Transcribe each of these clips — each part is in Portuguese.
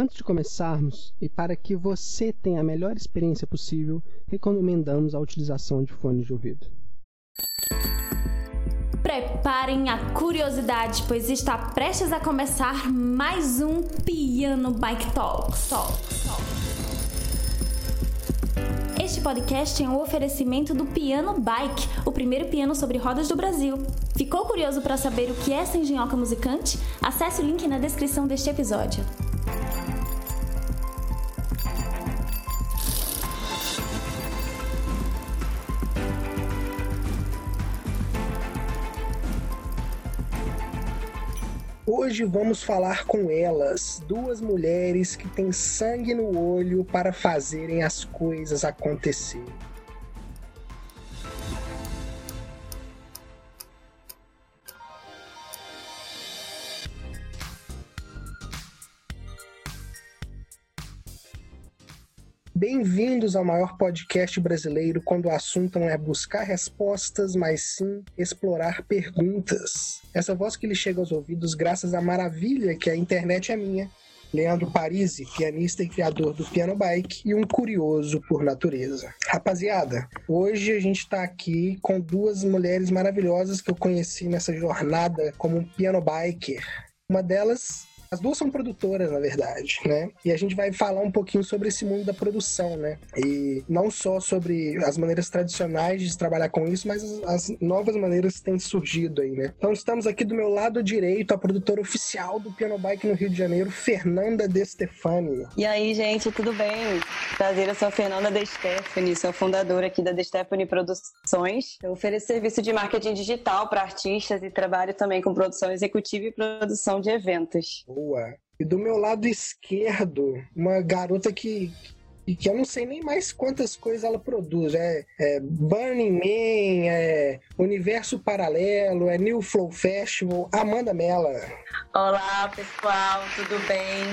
Antes de começarmos, e para que você tenha a melhor experiência possível, recomendamos a utilização de fones de ouvido. Preparem a curiosidade, pois está prestes a começar mais um Piano Bike Talks. Este podcast é um oferecimento do Piano Bike, o primeiro piano sobre rodas do Brasil. Ficou curioso para saber o que é essa engenhoca musicante? Acesse o link na descrição deste episódio. Hoje vamos falar com elas, duas mulheres que têm sangue no olho para fazerem as coisas acontecer. Bem-vindos ao maior podcast brasileiro quando o assunto não é buscar respostas, mas sim explorar perguntas. Essa voz que lhe chega aos ouvidos graças à maravilha que a internet é minha. Leandro Parisi, pianista e criador do Piano Bike e um curioso por natureza. Rapaziada, hoje a gente está aqui com duas mulheres maravilhosas que eu conheci nessa jornada como um piano biker. Uma delas as duas são produtoras, na verdade, né? E a gente vai falar um pouquinho sobre esse mundo da produção, né? E não só sobre as maneiras tradicionais de trabalhar com isso, mas as, novas maneiras que têm surgido aí, né? Então estamos aqui do meu lado direito, a produtora oficial do Piano Bike no Rio de Janeiro, Fernanda De Stefani. E aí, gente, tudo bem? Prazer, eu sou a Fernanda De Stefani, sou fundadora aqui da De Stefani Produções. Eu ofereço serviço de marketing digital para artistas e trabalho também com produção executiva e produção de eventos boa. E do meu lado esquerdo, uma garota que, que, que eu não sei nem mais quantas coisas ela produz. É, é Burning Man, é Universo Paralelo, é New Flow Festival. Amanda Mela. Olá, pessoal, tudo bem?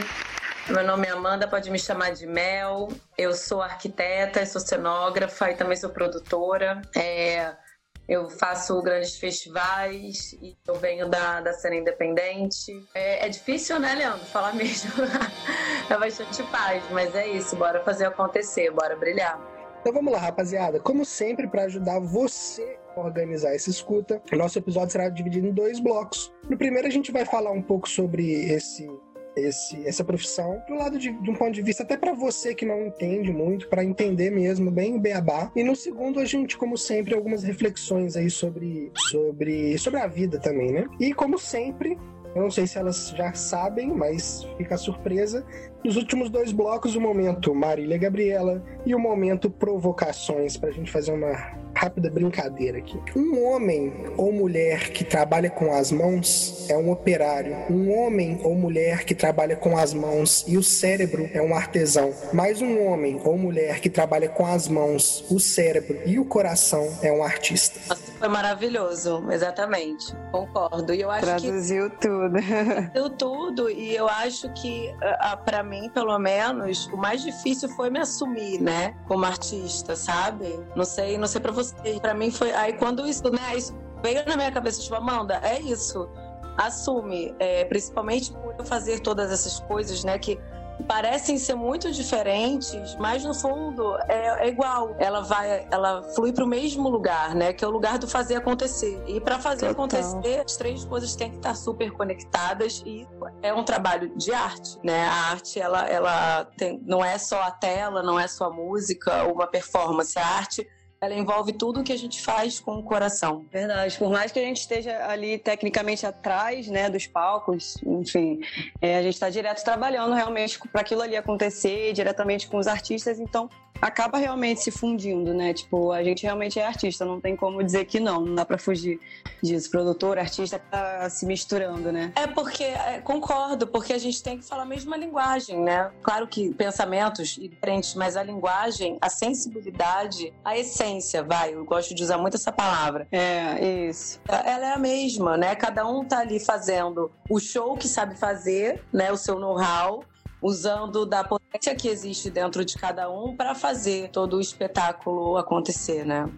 Meu nome é Amanda, pode me chamar de Mel. Eu sou arquiteta, sou cenógrafa e também sou produtora. É, eu faço grandes festivais e eu venho da, da cena independente. É, é difícil, né, Leandro? Falar mesmo. é bastante paz, mas é isso. Bora fazer acontecer, bora brilhar. Então vamos lá, rapaziada. Como sempre, para ajudar você a organizar essa escuta, nosso episódio será dividido em dois blocos. No primeiro, a gente vai falar um pouco sobre esse esse, essa profissão do lado de, de um ponto de vista até para você que não entende muito, para entender mesmo bem o beabá. E no segundo, a gente, como sempre, algumas reflexões aí sobre, sobre, sobre a vida também, né? E como sempre, eu não sei se elas já sabem, mas fica a surpresa. Nos últimos dois blocos, o momento Marília Gabriela e o momento Provocações, para a gente fazer uma rápida brincadeira aqui. Um homem ou mulher que trabalha com as mãos é um operário. Um homem ou mulher que trabalha com as mãos e o cérebro é um artesão. Mas um homem ou mulher que trabalha com as mãos, o cérebro e o coração é um artista. Foi maravilhoso, exatamente. Concordo. E eu acho Traduziu que... tudo. Traduziu tudo. E eu acho que, para mim, pelo menos, o mais difícil foi me assumir, né? Como artista, sabe? Não sei, não sei pra você você. Para mim foi. Aí quando isso, né, isso veio na minha cabeça, tipo, Amanda, é isso. Assume, é, principalmente por eu fazer todas essas coisas, né, que parecem ser muito diferentes, mas no fundo é, é igual. Ela vai, ela flui para o mesmo lugar, né? Que é o lugar do fazer acontecer. E para fazer Total. acontecer, as três coisas têm que estar super conectadas e é um trabalho de arte, né? A arte, ela, ela tem, não é só a tela, não é só a música, uma performance. A arte ela envolve tudo que a gente faz com o coração. Verdade. Por mais que a gente esteja ali tecnicamente atrás, né, dos palcos, enfim, é, a gente está direto trabalhando realmente para aquilo ali acontecer, diretamente com os artistas. Então, acaba realmente se fundindo, né? Tipo, a gente realmente é artista, não tem como dizer que não, não dá para fugir disso. Produtor, artista, tá se misturando, né? É porque, é, concordo, porque a gente tem que falar a mesma linguagem, né? Claro que pensamentos diferentes, mas a linguagem, a sensibilidade, a essência, vai, eu gosto de usar muito essa palavra. É, isso. Ela é a mesma, né? Cada um tá ali fazendo o show que sabe fazer, né? O seu know-how, usando da potência que existe dentro de cada um para fazer todo o espetáculo acontecer, né?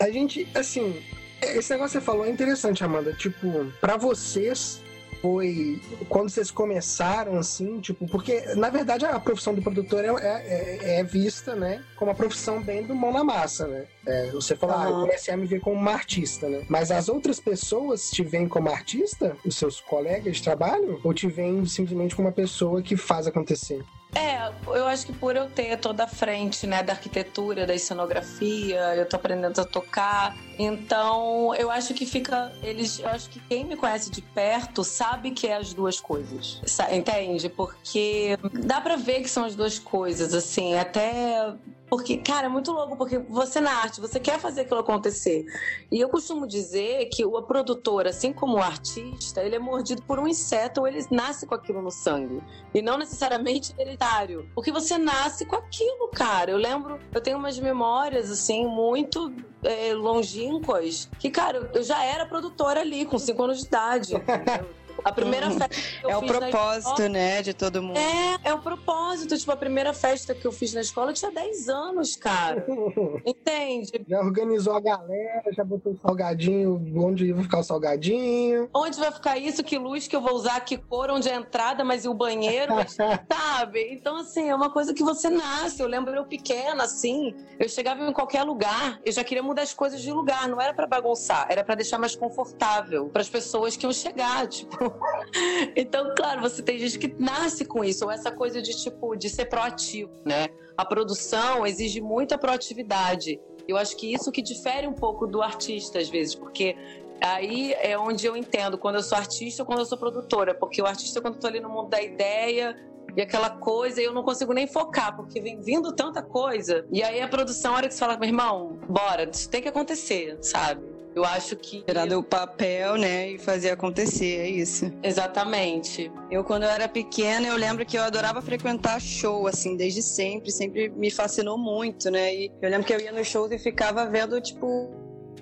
A gente, assim, esse negócio que você falou é interessante, Amanda. Tipo, para vocês, foi quando vocês começaram, assim, tipo, porque na verdade a profissão do produtor é, é, é, é vista, né, como uma profissão bem do mão na massa, né? É, você fala, uhum. ah, eu comecei a me ver como uma artista, né? Mas as outras pessoas te veem como artista, os seus colegas de trabalho, ou te veem simplesmente como uma pessoa que faz acontecer? É, eu acho que por eu ter toda a frente, né, da arquitetura, da cenografia, eu tô aprendendo a tocar. Então, eu acho que fica. Eles. Eu acho que quem me conhece de perto sabe que é as duas coisas. Entende? Porque dá pra ver que são as duas coisas, assim, até porque, cara, é muito louco, porque você na arte, você quer fazer aquilo acontecer. E eu costumo dizer que o produtor, assim como o artista, ele é mordido por um inseto ou ele nasce com aquilo no sangue. E não necessariamente hereditário. Porque você nasce com aquilo, cara. Eu lembro, eu tenho umas memórias, assim, muito é, longínquas, que, cara, eu já era produtora ali, com 5 anos de idade. A primeira uhum. festa que eu é fiz o propósito, né, de todo mundo. É, é o propósito. Tipo, a primeira festa que eu fiz na escola eu tinha 10 anos, cara. Entende? Já organizou a galera, já botou o salgadinho, onde vai ficar o salgadinho. Onde vai ficar isso, que luz que eu vou usar, que cor, onde é a entrada, mas e o banheiro, mas, sabe? Então, assim, é uma coisa que você nasce. Eu lembro eu pequena, assim, eu chegava em qualquer lugar, eu já queria mudar as coisas de lugar. Não era para bagunçar, era para deixar mais confortável para as pessoas que iam chegar, tipo. então, claro, você tem gente que nasce com isso, ou essa coisa de tipo de ser proativo, né? A produção exige muita proatividade. Eu acho que isso que difere um pouco do artista às vezes, porque aí é onde eu entendo quando eu sou artista ou quando eu sou produtora, porque o artista quando eu tô ali no mundo da ideia, e aquela coisa, eu não consigo nem focar, porque vem vindo tanta coisa. E aí a produção, a hora que você fala, meu irmão, bora, isso tem que acontecer, sabe? Eu acho que. Tirar do papel, né? E fazer acontecer, é isso. Exatamente. Eu, quando eu era pequena, eu lembro que eu adorava frequentar show, assim, desde sempre. Sempre me fascinou muito, né? E eu lembro que eu ia nos shows e ficava vendo, tipo,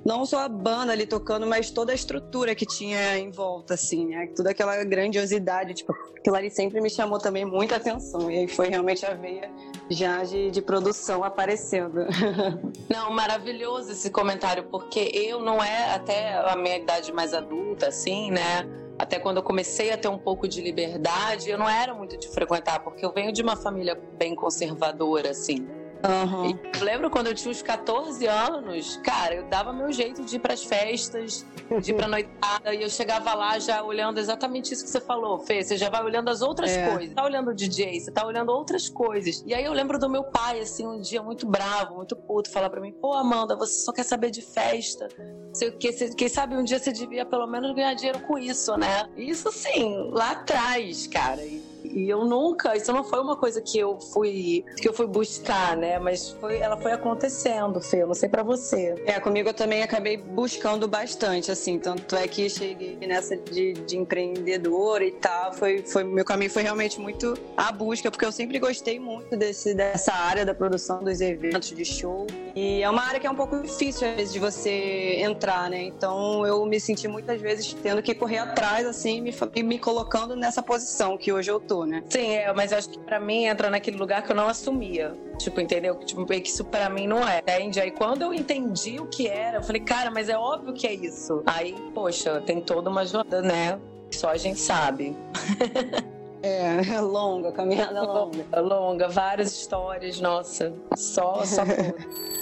não só a banda ali tocando, mas toda a estrutura que tinha em volta, assim, né? Toda aquela grandiosidade, tipo, aquilo ali sempre me chamou também muita atenção. E aí foi realmente a veia já de, de produção aparecendo. Não, maravilhoso esse comentário, porque eu não é até a minha idade mais adulta, assim, né? Até quando eu comecei a ter um pouco de liberdade, eu não era muito de frequentar, porque eu venho de uma família bem conservadora, assim. Uhum. eu lembro quando eu tinha uns 14 anos, cara, eu dava meu jeito de ir pras festas, de ir pra noitada, e eu chegava lá já olhando exatamente isso que você falou, Fê. Você já vai olhando as outras é. coisas. Você tá olhando o DJ, você tá olhando outras coisas. E aí eu lembro do meu pai, assim, um dia muito bravo, muito puto, falar pra mim: pô, Amanda, você só quer saber de festa. Sei o que, quem sabe um dia você devia pelo menos ganhar dinheiro com isso, né? Isso sim, lá atrás, cara. E e eu nunca, isso não foi uma coisa que eu fui que eu fui buscar, né? Mas foi, ela foi acontecendo, Fê. Eu não sei para você. É, comigo eu também acabei buscando bastante, assim. Tanto é que cheguei nessa de, de empreendedora e tal. Foi, foi, meu caminho foi realmente muito a busca, porque eu sempre gostei muito desse, dessa área da produção dos eventos de show. E é uma área que é um pouco difícil, às vezes, de você entrar, né? Então eu me senti muitas vezes tendo que correr atrás, assim, me, me colocando nessa posição que hoje eu tô, né? Sim, é, mas acho que pra mim entra naquele lugar que eu não assumia. Tipo, entendeu? Tipo, que isso pra mim não é. Entende? Aí quando eu entendi o que era, eu falei, cara, mas é óbvio que é isso. Aí, poxa, tem toda uma jornada, né? Só a gente sabe. É, é longa, caminhada longa. É longa, várias histórias, nossa. Só, só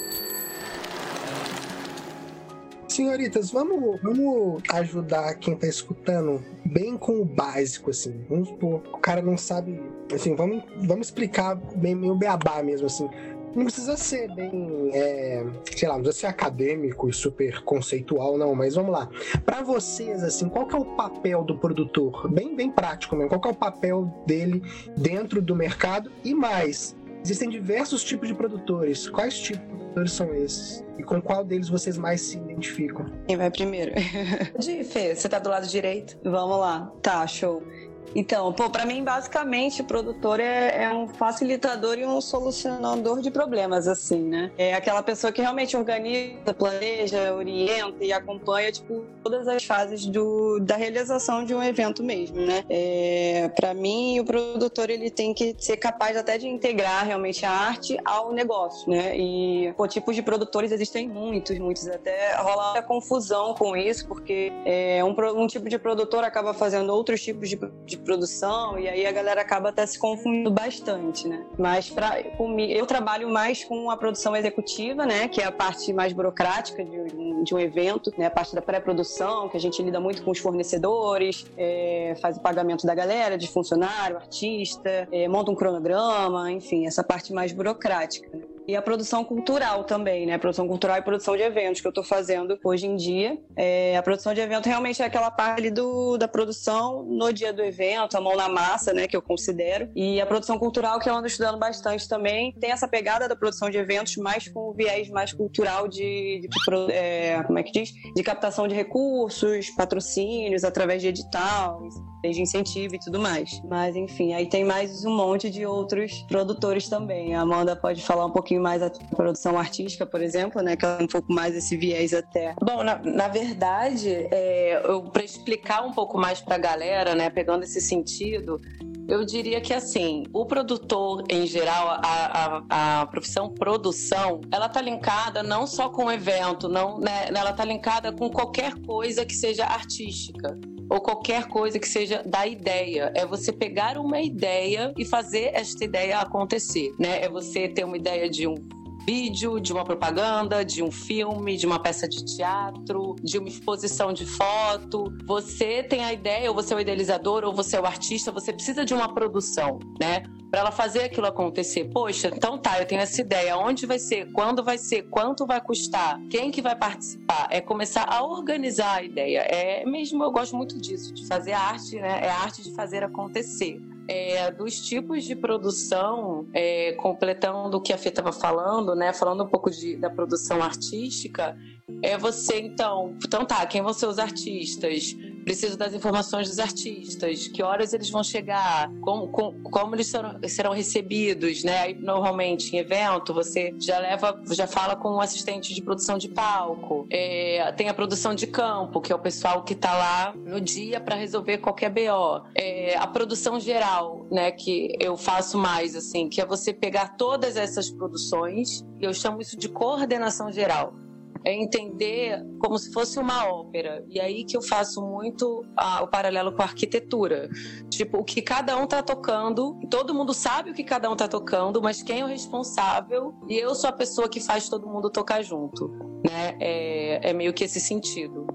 Senhoritas, vamos, vamos ajudar quem tá escutando bem com o básico, assim. Vamos supor, o cara não sabe. Assim, vamos, vamos explicar bem meio beabá mesmo, assim. Não precisa ser bem, é, sei lá, não precisa ser acadêmico e super conceitual, não, mas vamos lá. Para vocês, assim, qual que é o papel do produtor? Bem, bem prático mesmo. Qual que é o papel dele dentro do mercado? E mais, existem diversos tipos de produtores. Quais tipos de produtores são esses? E com qual deles vocês mais se identificam? Quem vai primeiro? De Fê, você tá do lado direito? Vamos lá. Tá, show. Então, pô, para mim, basicamente, o produtor é, é, um facilitador e um solucionador de problemas, assim, né? É aquela pessoa que realmente organiza, planeja, orienta e acompanha, tipo, todas as fases do, da realização de um evento mesmo, né? É, para mim, o produtor, ele tem que ser capaz até de integrar realmente a arte ao negócio, né? E, pô, tipos de produtores existem muitos, muitos. Até rola a confusão com isso, porque é, um, um tipo de produtor acaba fazendo outros tipos de, de produção e aí a galera acaba até se confundindo bastante, né? Mas pra, eu trabalho mais com a produção executiva, né? Que é a parte mais burocrática de, de um evento, né? A parte da pré-produção, que a gente lida muito com os fornecedores, é, faz o pagamento da galera, de funcionário, artista, é, monta um cronograma, enfim, essa parte mais burocrática. Né? E a produção cultural também, né? Produção cultural e produção de eventos que eu estou fazendo hoje em dia. É, a produção de evento realmente é aquela parte do, da produção no dia do evento, a mão na massa, né? Que eu considero. E a produção cultural, que eu ando estudando bastante também, tem essa pegada da produção de eventos, mais com o viés mais cultural de, de, de é, como é que diz? De captação de recursos, patrocínios através de edital, de incentivo e tudo mais. Mas enfim, aí tem mais um monte de outros produtores também. A Amanda pode falar um pouquinho mais da produção artística, por exemplo, né? Que é um pouco mais esse viés até. Bom, na, na verdade, é, para explicar um pouco mais para a galera, né? Pegando esse sentido, eu diria que assim, o produtor em geral, a, a, a profissão produção, ela tá linkada não só com o evento, não, né? Ela tá linkada com qualquer coisa que seja artística ou qualquer coisa que seja da ideia. É você pegar uma ideia e fazer esta ideia acontecer, né? É você ter uma ideia de um vídeo, de uma propaganda, de um filme, de uma peça de teatro, de uma exposição de foto. Você tem a ideia, ou você é o idealizador, ou você é o artista, você precisa de uma produção, né? Para ela fazer aquilo acontecer. Poxa, então tá, eu tenho essa ideia. Onde vai ser? Quando vai ser? Quanto vai custar? Quem que vai participar? É começar a organizar a ideia. É mesmo, eu gosto muito disso, de fazer arte, né? É a arte de fazer acontecer é, dos tipos de produção, é, completando o que a Fê estava falando, né? Falando um pouco de, da produção artística, é você então, então tá, quem vão ser os artistas? Preciso das informações dos artistas, que horas eles vão chegar, como, como, como eles serão, serão recebidos, né? Aí, normalmente em evento você já leva, já fala com um assistente de produção de palco, é, tem a produção de campo, que é o pessoal que está lá no dia para resolver qualquer BO, é, a produção geral, né? Que eu faço mais assim, que é você pegar todas essas produções, eu chamo isso de coordenação geral é entender como se fosse uma ópera. E aí que eu faço muito o paralelo com a arquitetura. Tipo, o que cada um tá tocando, todo mundo sabe o que cada um tá tocando, mas quem é o responsável? E eu sou a pessoa que faz todo mundo tocar junto. Né? É, é meio que esse sentido.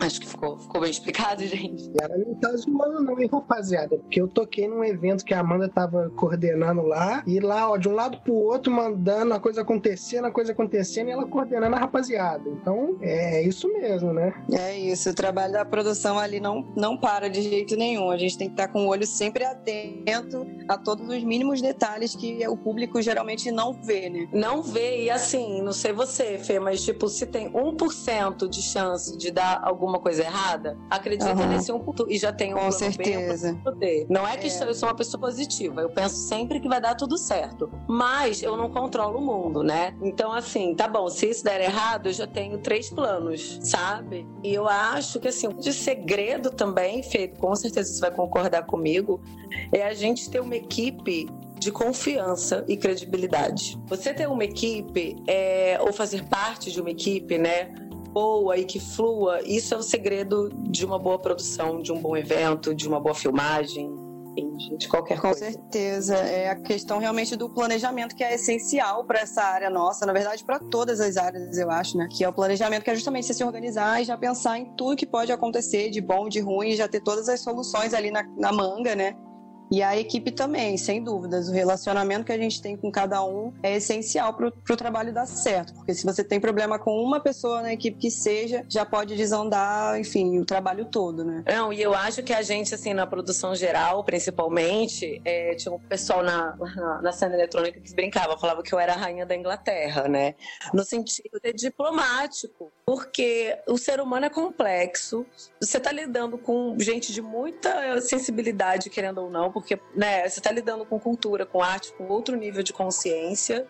Acho que ficou, ficou bem explicado, gente. Ela não tá zoando, não, hein, rapaziada? Porque eu toquei num evento que a Amanda tava coordenando lá, e lá, ó, de um lado pro outro, mandando a coisa acontecendo, a coisa acontecendo, e ela coordenando a rapaziada. Então, é isso mesmo, né? É isso, o trabalho da produção ali não, não para de jeito nenhum. A gente tem que estar tá com o olho sempre atento a todos os mínimos detalhes que o público geralmente não vê, né? Não vê, e assim, não sei você, Fê, mas tipo, se tem 1% de chance de dar algum alguma coisa errada, acredita uhum. nesse um ponto e já tem um Com certeza. Não é que é. eu sou uma pessoa positiva, eu penso sempre que vai dar tudo certo, mas eu não controlo o mundo, né? Então assim, tá bom, se isso der errado, eu já tenho três planos, sabe? E eu acho que assim, de segredo também, feito, com certeza você vai concordar comigo, é a gente ter uma equipe de confiança e credibilidade. Você ter uma equipe é, ou fazer parte de uma equipe, né? Boa e que flua, isso é o segredo de uma boa produção, de um bom evento, de uma boa filmagem, de qualquer coisa. Com certeza. É a questão realmente do planejamento que é essencial para essa área nossa, na verdade, para todas as áreas, eu acho, né? Que é o planejamento que é justamente você se organizar e já pensar em tudo que pode acontecer, de bom, de ruim, e já ter todas as soluções ali na, na manga, né? E a equipe também, sem dúvidas. O relacionamento que a gente tem com cada um é essencial para o trabalho dar certo. Porque se você tem problema com uma pessoa na equipe que seja, já pode desandar, enfim, o trabalho todo, né? Não, e eu acho que a gente, assim, na produção geral, principalmente, é, tinha um pessoal na, na, na, cena eletrônica que brincava, falava que eu era a rainha da Inglaterra, né? No sentido de diplomático. Porque o ser humano é complexo. Você está lidando com gente de muita sensibilidade, querendo ou não, porque né, você está lidando com cultura, com arte, com outro nível de consciência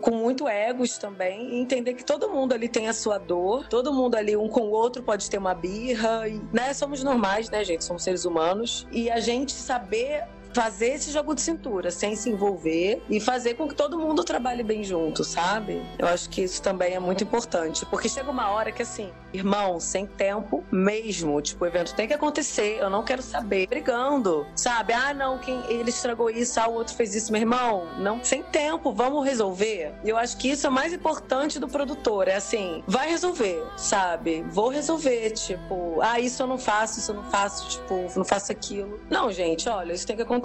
com muito egos também, e entender que todo mundo ali tem a sua dor, todo mundo ali, um com o outro, pode ter uma birra, e, né? Somos normais, né, gente? Somos seres humanos. E a gente saber fazer esse jogo de cintura sem se envolver e fazer com que todo mundo trabalhe bem junto, sabe? Eu acho que isso também é muito importante, porque chega uma hora que assim, irmão, sem tempo mesmo, tipo, o evento tem que acontecer, eu não quero saber, brigando, sabe? Ah, não, quem ele estragou isso, ah, o outro fez isso, meu irmão, não, sem tempo, vamos resolver. Eu acho que isso é mais importante do produtor, é assim, vai resolver, sabe? Vou resolver, tipo, ah, isso eu não faço, isso eu não faço, tipo, não faço aquilo. Não, gente, olha, isso tem que acontecer,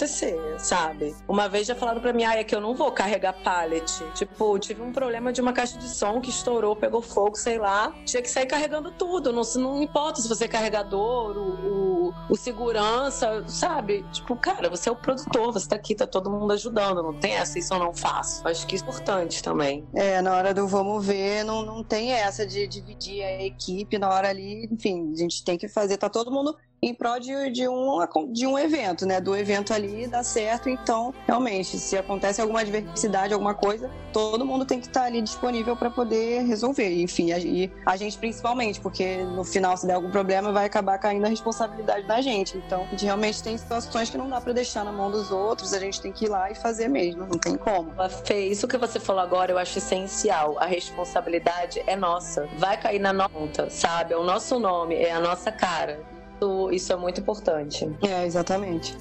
sabe? Uma vez já falaram pra mim, ah, é que eu não vou carregar pallet. Tipo, tive um problema de uma caixa de som que estourou, pegou fogo, sei lá. Tinha que sair carregando tudo. Não, não importa se você é carregador, o, o, o segurança, sabe? Tipo, cara, você é o produtor, você tá aqui, tá todo mundo ajudando. Não tem essa, isso eu não faço. Acho que é importante também. É, na hora do vamos ver, não, não tem essa de dividir a equipe na hora ali. Enfim, a gente tem que fazer, tá todo mundo em prol de, de, um, de um evento, né? Do evento ali dar certo. Então, realmente, se acontece alguma adversidade, alguma coisa, todo mundo tem que estar ali disponível para poder resolver. Enfim, a, e a gente principalmente, porque no final, se der algum problema, vai acabar caindo a responsabilidade da gente. Então, a gente realmente tem situações que não dá para deixar na mão dos outros, a gente tem que ir lá e fazer mesmo, não tem como. Fê, isso que você falou agora eu acho essencial. A responsabilidade é nossa. Vai cair na nota, sabe? É o nosso nome, é a nossa cara isso, isso é muito importante. É, exatamente.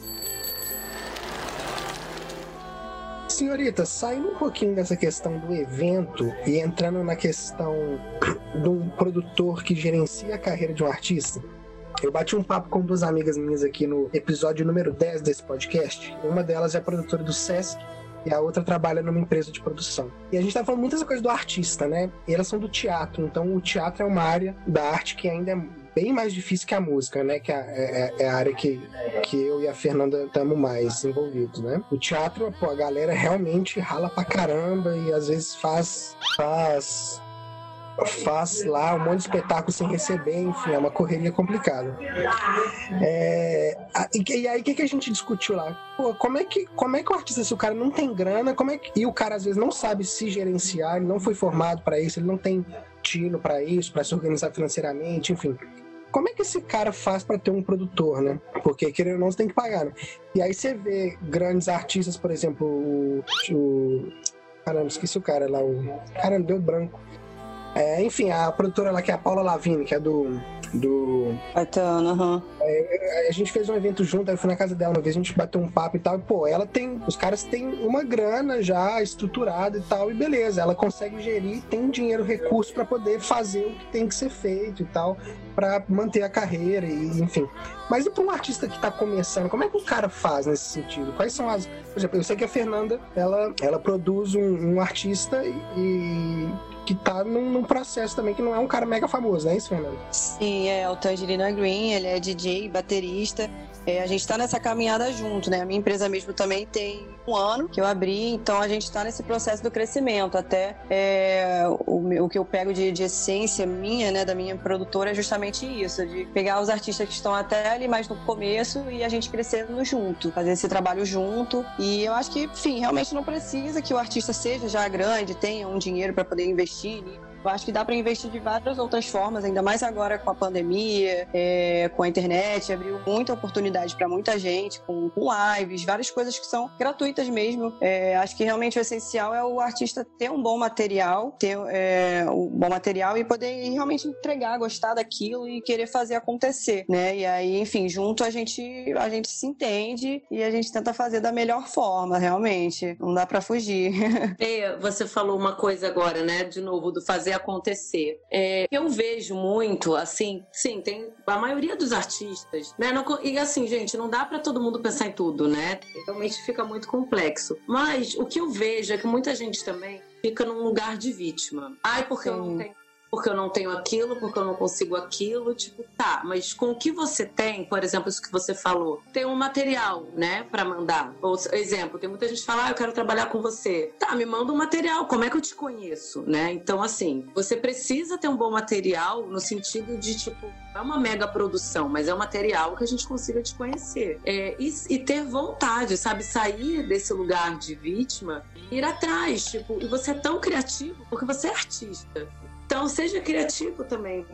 Senhorita, saindo um pouquinho dessa questão do evento e entrando na questão de um produtor que gerencia a carreira de um artista, eu bati um papo com duas amigas minhas aqui no episódio número 10 desse podcast. Uma delas é produtora do Sesc e a outra trabalha numa empresa de produção. E a gente tá falando muitas coisas do artista, né? E elas são do teatro, então o teatro é uma área da arte que ainda é bem mais difícil que a música, né? Que é, é, é a área que, que eu e a Fernanda estamos mais envolvidos, né? O teatro, pô, a galera realmente rala pra caramba e às vezes faz, faz faz lá um monte de espetáculo sem receber, enfim, é uma correria complicada. É, e, aí o que, que a gente discutiu lá? Pô, como é que como é que o artista, se o cara não tem grana, como é que, e o cara às vezes não sabe se gerenciar, ele não foi formado para isso, ele não tem tino para isso, para se organizar financeiramente, enfim como é que esse cara faz para ter um produtor, né? Porque querendo ou não, você tem que pagar, né? E aí você vê grandes artistas, por exemplo, o. o caramba, esqueci o cara lá, o. Cara, deu branco. É, enfim, a produtora lá que é a Paula Lavigne, que é do do. Caetano, aham. É, a gente fez um evento junto, aí eu fui na casa dela uma vez, a gente bateu um papo e tal. E, pô, ela tem. Os caras têm uma grana já estruturada e tal, e beleza. Ela consegue gerir, tem dinheiro, recurso para poder fazer o que tem que ser feito e tal, para manter a carreira, e enfim. Mas e pra um artista que tá começando, como é que o cara faz nesse sentido? Quais são as. Por exemplo, eu sei que a Fernanda, ela, ela produz um, um artista e que tá num, num, processo também que não é um cara mega famoso, não é isso, Fernando? Sim, é o Tangerina Green, ele é DJ, baterista. É, a gente está nessa caminhada junto, né? A minha empresa mesmo também tem um ano que eu abri, então a gente está nesse processo do crescimento. Até é, o, o, que eu pego de, de, essência minha, né, da minha produtora, é justamente isso, de pegar os artistas que estão até ali mais no começo e a gente crescendo junto, fazer esse trabalho junto. E eu acho que, enfim, realmente não precisa que o artista seja já grande, tenha um dinheiro para poder investir eu acho que dá para investir de várias outras formas, ainda mais agora com a pandemia, é, com a internet, abriu muita oportunidade para muita gente, com, com, lives, várias coisas que são gratuitas mesmo. É, acho que realmente o essencial é o artista ter um bom material, ter é, um bom material e poder realmente entregar, gostar daquilo e querer fazer acontecer, né? E aí, enfim, junto a gente a gente se entende e a gente tenta fazer da melhor forma, realmente. Não dá para fugir. você falou uma coisa agora, né? De novo, do fazer acontecer. É, eu vejo muito, assim, sim, tem a maioria dos artistas, né? Não, e assim, gente, não dá para todo mundo pensar em tudo, né? Realmente fica muito complexo. Mas o que eu vejo é que muita gente também fica num lugar de vítima. Ai, porque sim. eu não tenho porque eu não tenho aquilo, porque eu não consigo aquilo, tipo, tá, mas com o que você tem, por exemplo, isso que você falou, tem um material, né, para mandar. Ou, exemplo, tem muita gente que fala, ah, eu quero trabalhar com você. Tá, me manda um material, como é que eu te conheço, né? Então, assim, você precisa ter um bom material no sentido de, tipo, é uma mega produção, mas é um material que a gente consiga te conhecer. É, e, e ter vontade, sabe, sair desse lugar de vítima, ir atrás, tipo, e você é tão criativo porque você é artista. Então, seja criativo também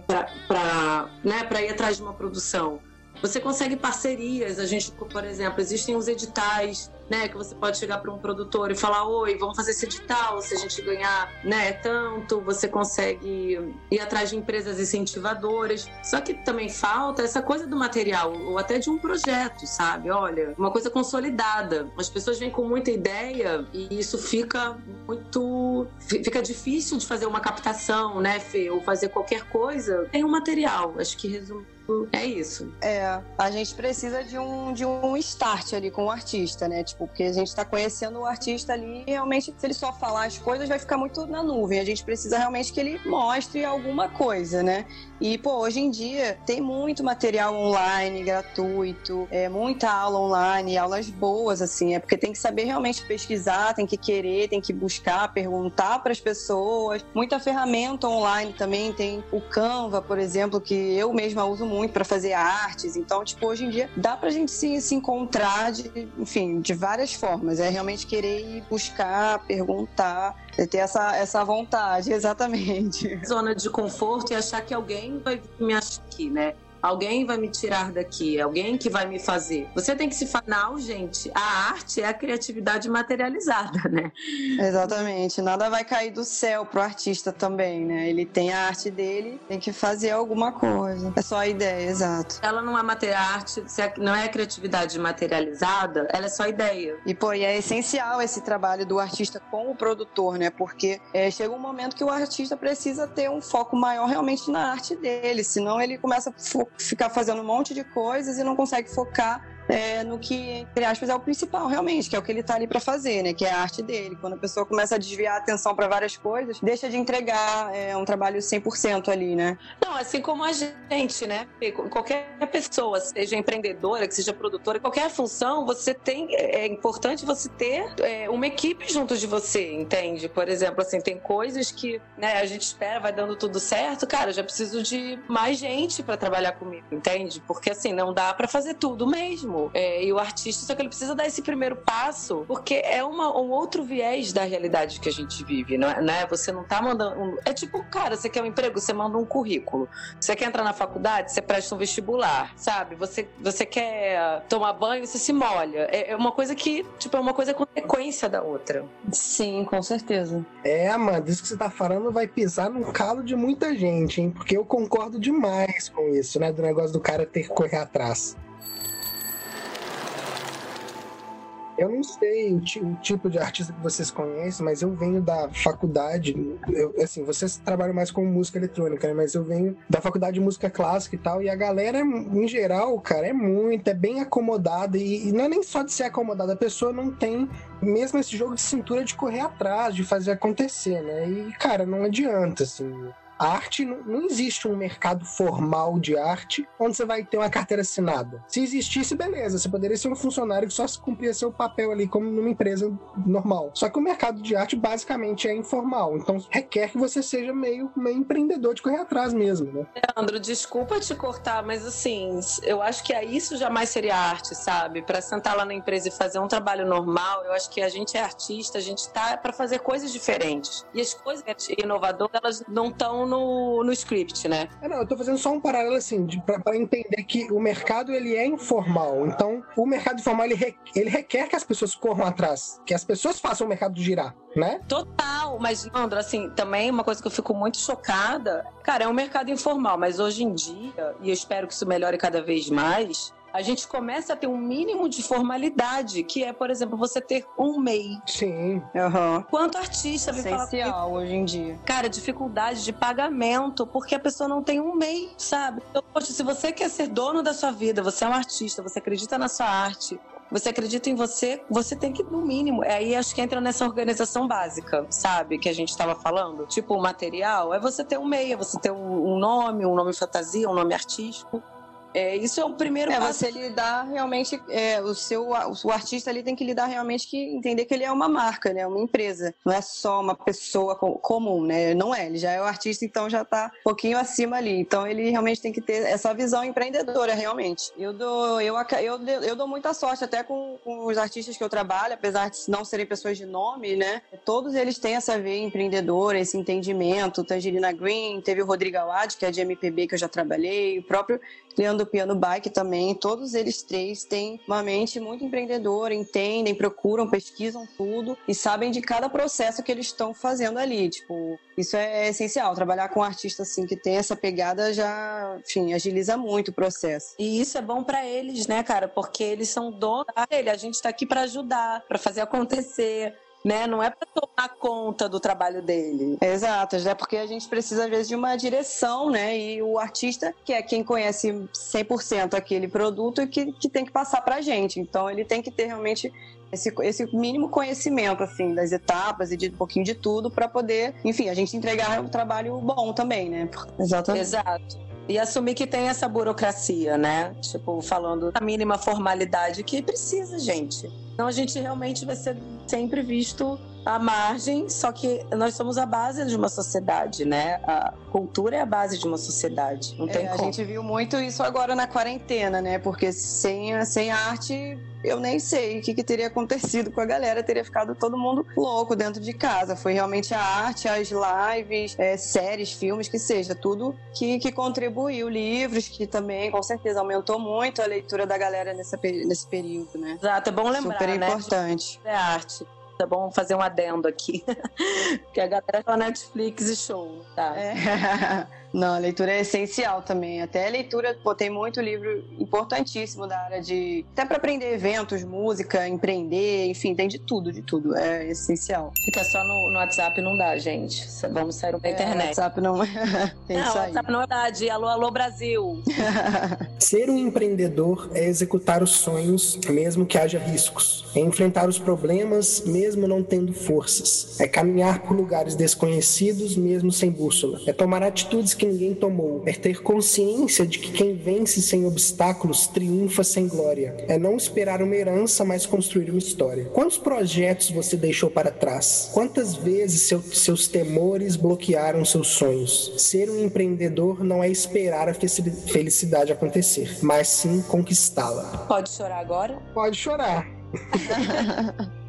para né, ir atrás de uma produção. Você consegue parcerias, a gente, por exemplo, existem os editais né? Que você pode chegar para um produtor e falar: Oi, vamos fazer esse edital. Se a gente ganhar né, tanto, você consegue ir atrás de empresas incentivadoras. Só que também falta essa coisa do material, ou até de um projeto, sabe? Olha, uma coisa consolidada. As pessoas vêm com muita ideia e isso fica muito. fica difícil de fazer uma captação, né, Fê? Ou fazer qualquer coisa. Tem um material. Acho que resume é isso. É, a gente precisa de um, de um start ali com o artista, né? Tipo, porque a gente tá conhecendo o artista ali e realmente, se ele só falar as coisas, vai ficar muito na nuvem. A gente precisa realmente que ele mostre alguma coisa, né? E, pô, hoje em dia tem muito material online, gratuito, é, muita aula online, aulas boas, assim, é porque tem que saber realmente pesquisar, tem que querer, tem que buscar, perguntar para as pessoas. Muita ferramenta online também, tem o Canva, por exemplo, que eu mesma uso muito para fazer artes. Então, tipo, hoje em dia dá pra gente se, se encontrar de, enfim, de várias formas. É realmente querer ir buscar, perguntar, ter essa, essa vontade, exatamente. Zona de conforto e achar que alguém vai me achar aqui, né? Alguém vai me tirar daqui, alguém que vai me fazer. Você tem que se falar, gente, a arte é a criatividade materializada, né? Exatamente. Nada vai cair do céu pro artista também, né? Ele tem a arte dele, tem que fazer alguma coisa. É só a ideia, exato. Ela não é material, arte, não é a criatividade materializada, ela é só ideia. E, pô, e é essencial esse trabalho do artista com o produtor, né? Porque é, chega um momento que o artista precisa ter um foco maior realmente na arte dele, senão ele começa a ficar fazendo um monte de coisas e não consegue focar é, no que, entre aspas, é o principal, realmente, que é o que ele está ali para fazer, né? Que é a arte dele. Quando a pessoa começa a desviar a atenção para várias coisas, deixa de entregar é, um trabalho 100% ali, né? Não, assim como a gente, né? Qualquer pessoa, seja empreendedora, que seja produtora, qualquer função, você tem. É, é importante você ter é, uma equipe junto de você, entende? Por exemplo, assim, tem coisas que né, a gente espera, vai dando tudo certo. Cara, já preciso de mais gente para trabalhar comigo, entende? Porque assim, não dá para fazer tudo mesmo é, e o artista, só que ele precisa dar esse primeiro passo, porque é uma, um outro viés da realidade que a gente vive, não é? Né? Você não tá mandando. Um... É tipo, cara, você quer um emprego, você manda um currículo. Você quer entrar na faculdade, você presta um vestibular, sabe? Você, você quer tomar banho, você se molha. É, é uma coisa que, tipo, é uma coisa consequência da outra. Sim, com certeza. É, Amanda, isso que você tá falando vai pisar no calo de muita gente, hein? Porque eu concordo demais com isso, né? Do negócio do cara ter que correr atrás. Eu não sei o, o, tipo de artista que vocês conhecem, mas eu venho da faculdade. Eu, assim, vocês trabalham mais com música eletrônica, né? Mas eu venho da faculdade de música clássica e tal. E a galera, em geral, cara, é muito, é bem acomodada. E, e não é nem só de ser acomodada, a pessoa não tem mesmo esse jogo de cintura de correr atrás, de fazer acontecer, né? E, cara, não adianta, assim. Arte não, não existe um mercado formal de arte onde você vai ter uma carteira assinada. Se existisse, beleza, você poderia ser um funcionário que só cumpria seu papel ali como numa empresa normal. Só que o mercado de arte basicamente é informal, então requer que você seja meio, meio empreendedor de correr atrás mesmo, né? Leandro, desculpa te cortar, mas assim, eu acho que isso jamais seria arte, sabe? Para sentar lá na empresa e fazer um trabalho normal, eu acho que a gente é artista, a gente tá para fazer coisas diferentes. E as coisas inovadoras, elas não estão no, no script, né? É, não, eu tô fazendo só um paralelo assim, para entender que o mercado ele é informal. Então, o mercado informal ele, re, ele requer que as pessoas corram atrás, que as pessoas façam o mercado girar, né? Total, mas, Andro, assim, também uma coisa que eu fico muito chocada, cara, é um mercado informal, mas hoje em dia, e eu espero que isso melhore cada vez mais, a gente começa a ter um mínimo de formalidade, que é, por exemplo, você ter um MEI. Sim. Uhum. Quanto artista vem Essencial falar hoje em dia. Cara, dificuldade de pagamento, porque a pessoa não tem um MEI, sabe? Então, poxa, se você quer ser dono da sua vida, você é um artista, você acredita na sua arte, você acredita em você, você tem que, no mínimo, aí acho que entra nessa organização básica, sabe? Que a gente estava falando. Tipo, o material é você ter um meia, é você ter um nome, um nome fantasia, um nome artístico. É, isso é o primeiro é, passo. você lidar realmente, é, o seu o artista ali tem que lidar realmente que entender que ele é uma marca, né, uma empresa, não é só uma pessoa comum, né, não é, ele já é o artista, então já está um pouquinho acima ali, então ele realmente tem que ter essa visão empreendedora, realmente. Eu dou, eu, eu, eu dou muita sorte até com, com os artistas que eu trabalho, apesar de não serem pessoas de nome, né, todos eles têm essa veia empreendedora, esse entendimento, Tangerina Green, teve o Rodrigo Awad, que é de MPB que eu já trabalhei, o próprio Leandro Piano Bike também, todos eles três têm uma mente muito empreendedora, entendem, procuram, pesquisam tudo e sabem de cada processo que eles estão fazendo ali. Tipo, isso é essencial. Trabalhar com um artista assim que tem essa pegada já, enfim, agiliza muito o processo. E isso é bom para eles, né, cara? Porque eles são donos dele. A gente está aqui para ajudar, para fazer acontecer né? Não é para tomar conta do trabalho dele. Exato, é porque a gente precisa às vezes de uma direção, né? E o artista, que é quem conhece 100% aquele produto, que, que tem que passar para a gente. Então ele tem que ter realmente esse, esse mínimo conhecimento assim das etapas e de um pouquinho de tudo para poder, enfim, a gente entregar um trabalho bom também, né? Exatamente. Exato. E assumir que tem essa burocracia, né? Tipo, falando da mínima formalidade que precisa, gente. Então a gente realmente vai ser sempre visto à margem, só que nós somos a base de uma sociedade, né? A cultura é a base de uma sociedade. Não tem é, como. A gente viu muito isso agora na quarentena, né? Porque sem, sem arte eu nem sei o que, que, teria acontecido com a galera, teria ficado todo mundo louco dentro de casa. Foi realmente a arte, as lives, é, séries, filmes, que seja, tudo que, que contribuiu. Livros, que também, com certeza, aumentou muito a leitura da galera nessa, nesse período, né? Exato, é bom lembrar, Super né? importante. É arte. É bom fazer um adendo aqui. que a galera só Netflix e show, tá? É. Não, a leitura é essencial também. Até a leitura, pô, tem muito livro importantíssimo da área de. Até para aprender eventos, música, empreender, enfim, tem de tudo, de tudo. É essencial. Fica só no, no WhatsApp não dá, gente. Vamos sair pra é, internet. WhatsApp não. tem não, WhatsApp não dá. De alô, alô, Brasil. Ser um empreendedor é executar os sonhos, mesmo que haja riscos. É enfrentar os problemas, mesmo não tendo forças. É caminhar por lugares desconhecidos, mesmo sem bússola. É tomar atitudes que ninguém tomou. É ter consciência de que quem vence sem obstáculos triunfa sem glória. É não esperar uma herança, mas construir uma história. Quantos projetos você deixou para trás? Quantas vezes seu, seus temores bloquearam seus sonhos? Ser um empreendedor não é esperar a felicidade acontecer, mas sim conquistá-la. Pode chorar agora? Pode chorar.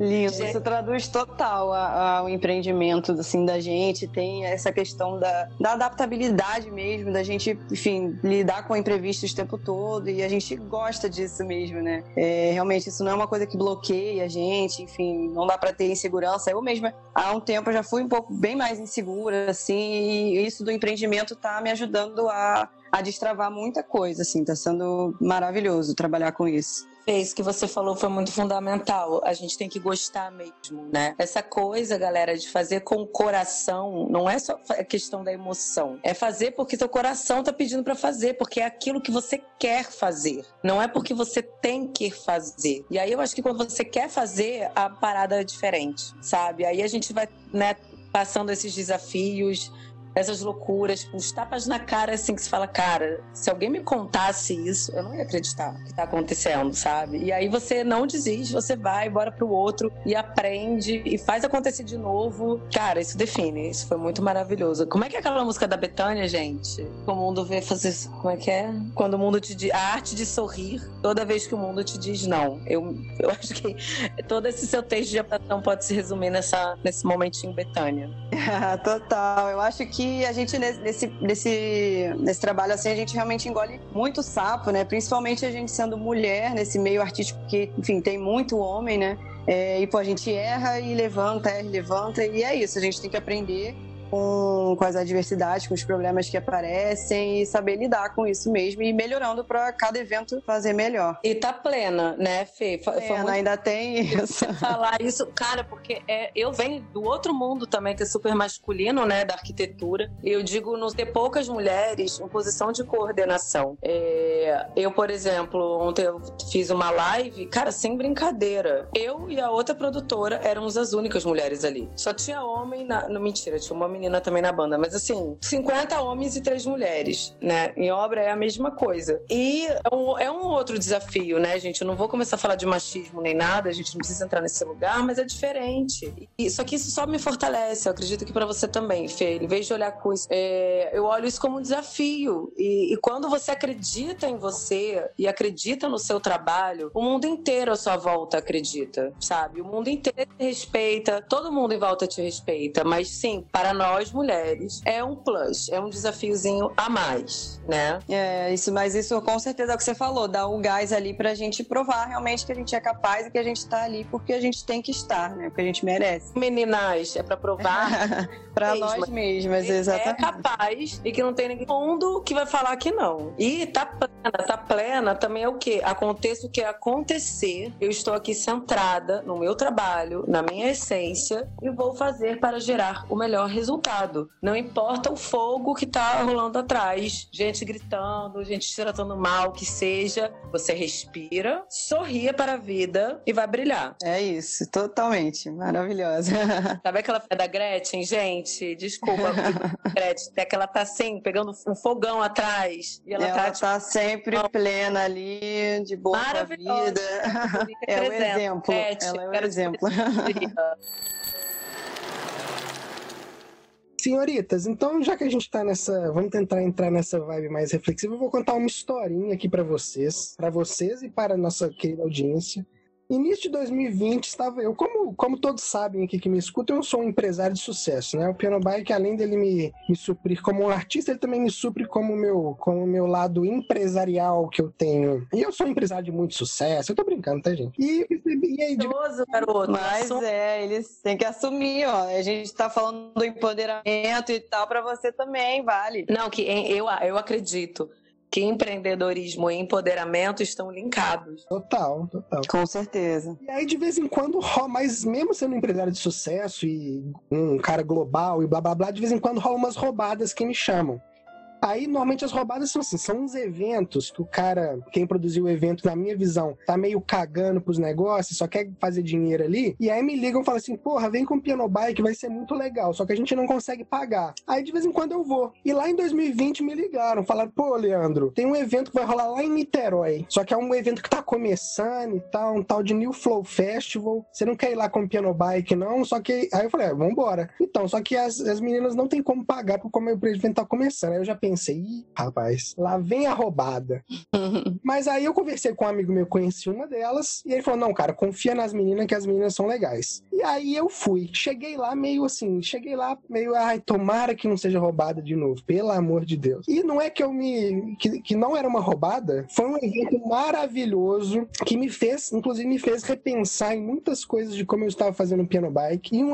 Lindo, isso traduz total ao empreendimento assim, da gente, tem essa questão da, da adaptabilidade mesmo, da gente, enfim, lidar com imprevistos o tempo todo e a gente gosta disso mesmo, né? É, realmente, isso não é uma coisa que bloqueia a gente, enfim, não dá para ter insegurança. Eu mesma, há um tempo, já fui um pouco bem mais insegura, assim, e isso do empreendimento tá me ajudando a, a destravar muita coisa, assim, tá sendo maravilhoso trabalhar com isso isso que você falou foi muito fundamental. A gente tem que gostar mesmo, né? Essa coisa, galera, de fazer com o coração, não é só a questão da emoção. É fazer porque seu coração tá pedindo para fazer, porque é aquilo que você quer fazer. Não é porque você tem que fazer. E aí eu acho que quando você quer fazer, a parada é diferente, sabe? Aí a gente vai, né, passando esses desafios, essas loucuras, tipo, os tapas na cara, assim, que se fala, cara, se alguém me contasse isso, eu não ia acreditar que tá acontecendo, sabe? E aí você não desiste, você vai, bora pro outro e aprende e faz acontecer de novo. Cara, isso define, isso foi muito maravilhoso. Como é que é aquela música da Betânia, gente? O mundo vê fazer, como é que é? Quando o mundo te diz, a arte de sorrir toda vez que o mundo te diz não. Eu, eu acho que todo esse seu texto de adaptação pode se resumir nessa, nesse momentinho Betânia. Total, eu acho que que a gente, nesse, nesse, nesse trabalho assim, a gente realmente engole muito sapo, né? Principalmente a gente sendo mulher nesse meio artístico que, enfim, tem muito homem, né? É, e, pô, a gente erra e levanta, erra e levanta, e é isso, a gente tem que aprender com, com as adversidades, com os problemas que aparecem e saber lidar com isso mesmo e melhorando para cada evento fazer melhor. E tá plena, né, Fê? Plena, Foi muito... ainda tem isso. falar isso, cara, porque é, eu venho do outro mundo também, que é super masculino, né, da arquitetura. Eu digo, não ter poucas mulheres em posição de coordenação. É, eu, por exemplo, ontem eu fiz uma live, cara, sem brincadeira. Eu e a outra produtora éramos as únicas mulheres ali. Só tinha homem na. Não, mentira, tinha uma menina também na banda, mas assim, 50 homens e 3 mulheres, né? Em obra é a mesma coisa. E é um, é um outro desafio, né, gente? Eu não vou começar a falar de machismo nem nada, a gente não precisa entrar nesse lugar, mas é diferente. E, só que isso só me fortalece, eu acredito que para você também, Fê. Em vez de olhar com isso, é, eu olho isso como um desafio. E, e quando você acredita em você e acredita no seu trabalho, o mundo inteiro à sua volta acredita, sabe? O mundo inteiro te respeita, todo mundo em volta te respeita, mas sim, para nós nós mulheres é um plus, é um desafiozinho a mais, né? É, isso, mas isso com certeza é o que você falou, dá um gás ali pra gente provar realmente que a gente é capaz e que a gente tá ali porque a gente tem que estar, né? Porque a gente merece. Meninas, é pra provar pra nós mesmas, é exatamente. É capaz e que não tem ninguém no mundo que vai falar que não. E tá plena, tá plena também é o quê? Aconteça o que acontecer, eu estou aqui centrada no meu trabalho, na minha essência e vou fazer para gerar o melhor resultado. Não importa o fogo que tá rolando atrás, gente gritando, gente se tratando mal, que seja, você respira, sorria para a vida e vai brilhar. É isso, totalmente. Maravilhosa. Sabe aquela da Gretchen, gente? Desculpa, Gretchen, é que ela tá assim, pegando um fogão atrás. E ela, ela tá, tipo, tá sempre plena ali, de boa vida. É o exemplo. Ela é o exemplo. Senhoritas, então já que a gente tá nessa, vamos tentar entrar nessa vibe mais reflexiva, eu vou contar uma historinha aqui para vocês, para vocês e para a nossa querida audiência. Início de 2020 estava eu, como, como todos sabem aqui que me escutam, eu sou um empresário de sucesso, né? O Piano Bike, além dele me, me suprir como um artista, ele também me supre como meu, como meu lado empresarial que eu tenho. E eu sou um empresário de muito sucesso, eu tô brincando, tá, gente? E, e aí, de... garoto. Mas é, eles têm que assumir, ó. A gente tá falando do empoderamento e tal, para você também, vale. Não, que eu, eu acredito que empreendedorismo e empoderamento estão linkados. Total, total. Com certeza. E aí, de vez em quando, mas mesmo sendo um empresário de sucesso e um cara global e blá blá blá, de vez em quando rola umas roubadas que me chamam. Aí, normalmente, as roubadas são assim: são uns eventos que o cara, quem produziu o evento, na minha visão, tá meio cagando pros negócios, só quer fazer dinheiro ali. E aí me ligam e falam assim: porra, vem com o Piano Bike, vai ser muito legal, só que a gente não consegue pagar. Aí, de vez em quando, eu vou. E lá em 2020 me ligaram, falaram: pô, Leandro, tem um evento que vai rolar lá em Niterói, só que é um evento que tá começando e tal, um tal de New Flow Festival. Você não quer ir lá com o Piano Bike, não? Só que. Aí eu falei: ah, vambora. Então, só que as, as meninas não tem como pagar, porque como o evento tá começando. Aí eu já pensei, pensei, rapaz, lá vem a roubada. Mas aí eu conversei com um amigo meu, conheci uma delas, e ele falou: não, cara, confia nas meninas que as meninas são legais. E aí eu fui. Cheguei lá meio assim, cheguei lá meio, ai, tomara que não seja roubada de novo, pelo amor de Deus. E não é que eu me. que, que não era uma roubada, foi um evento maravilhoso que me fez, inclusive me fez repensar em muitas coisas de como eu estava fazendo o piano bike e um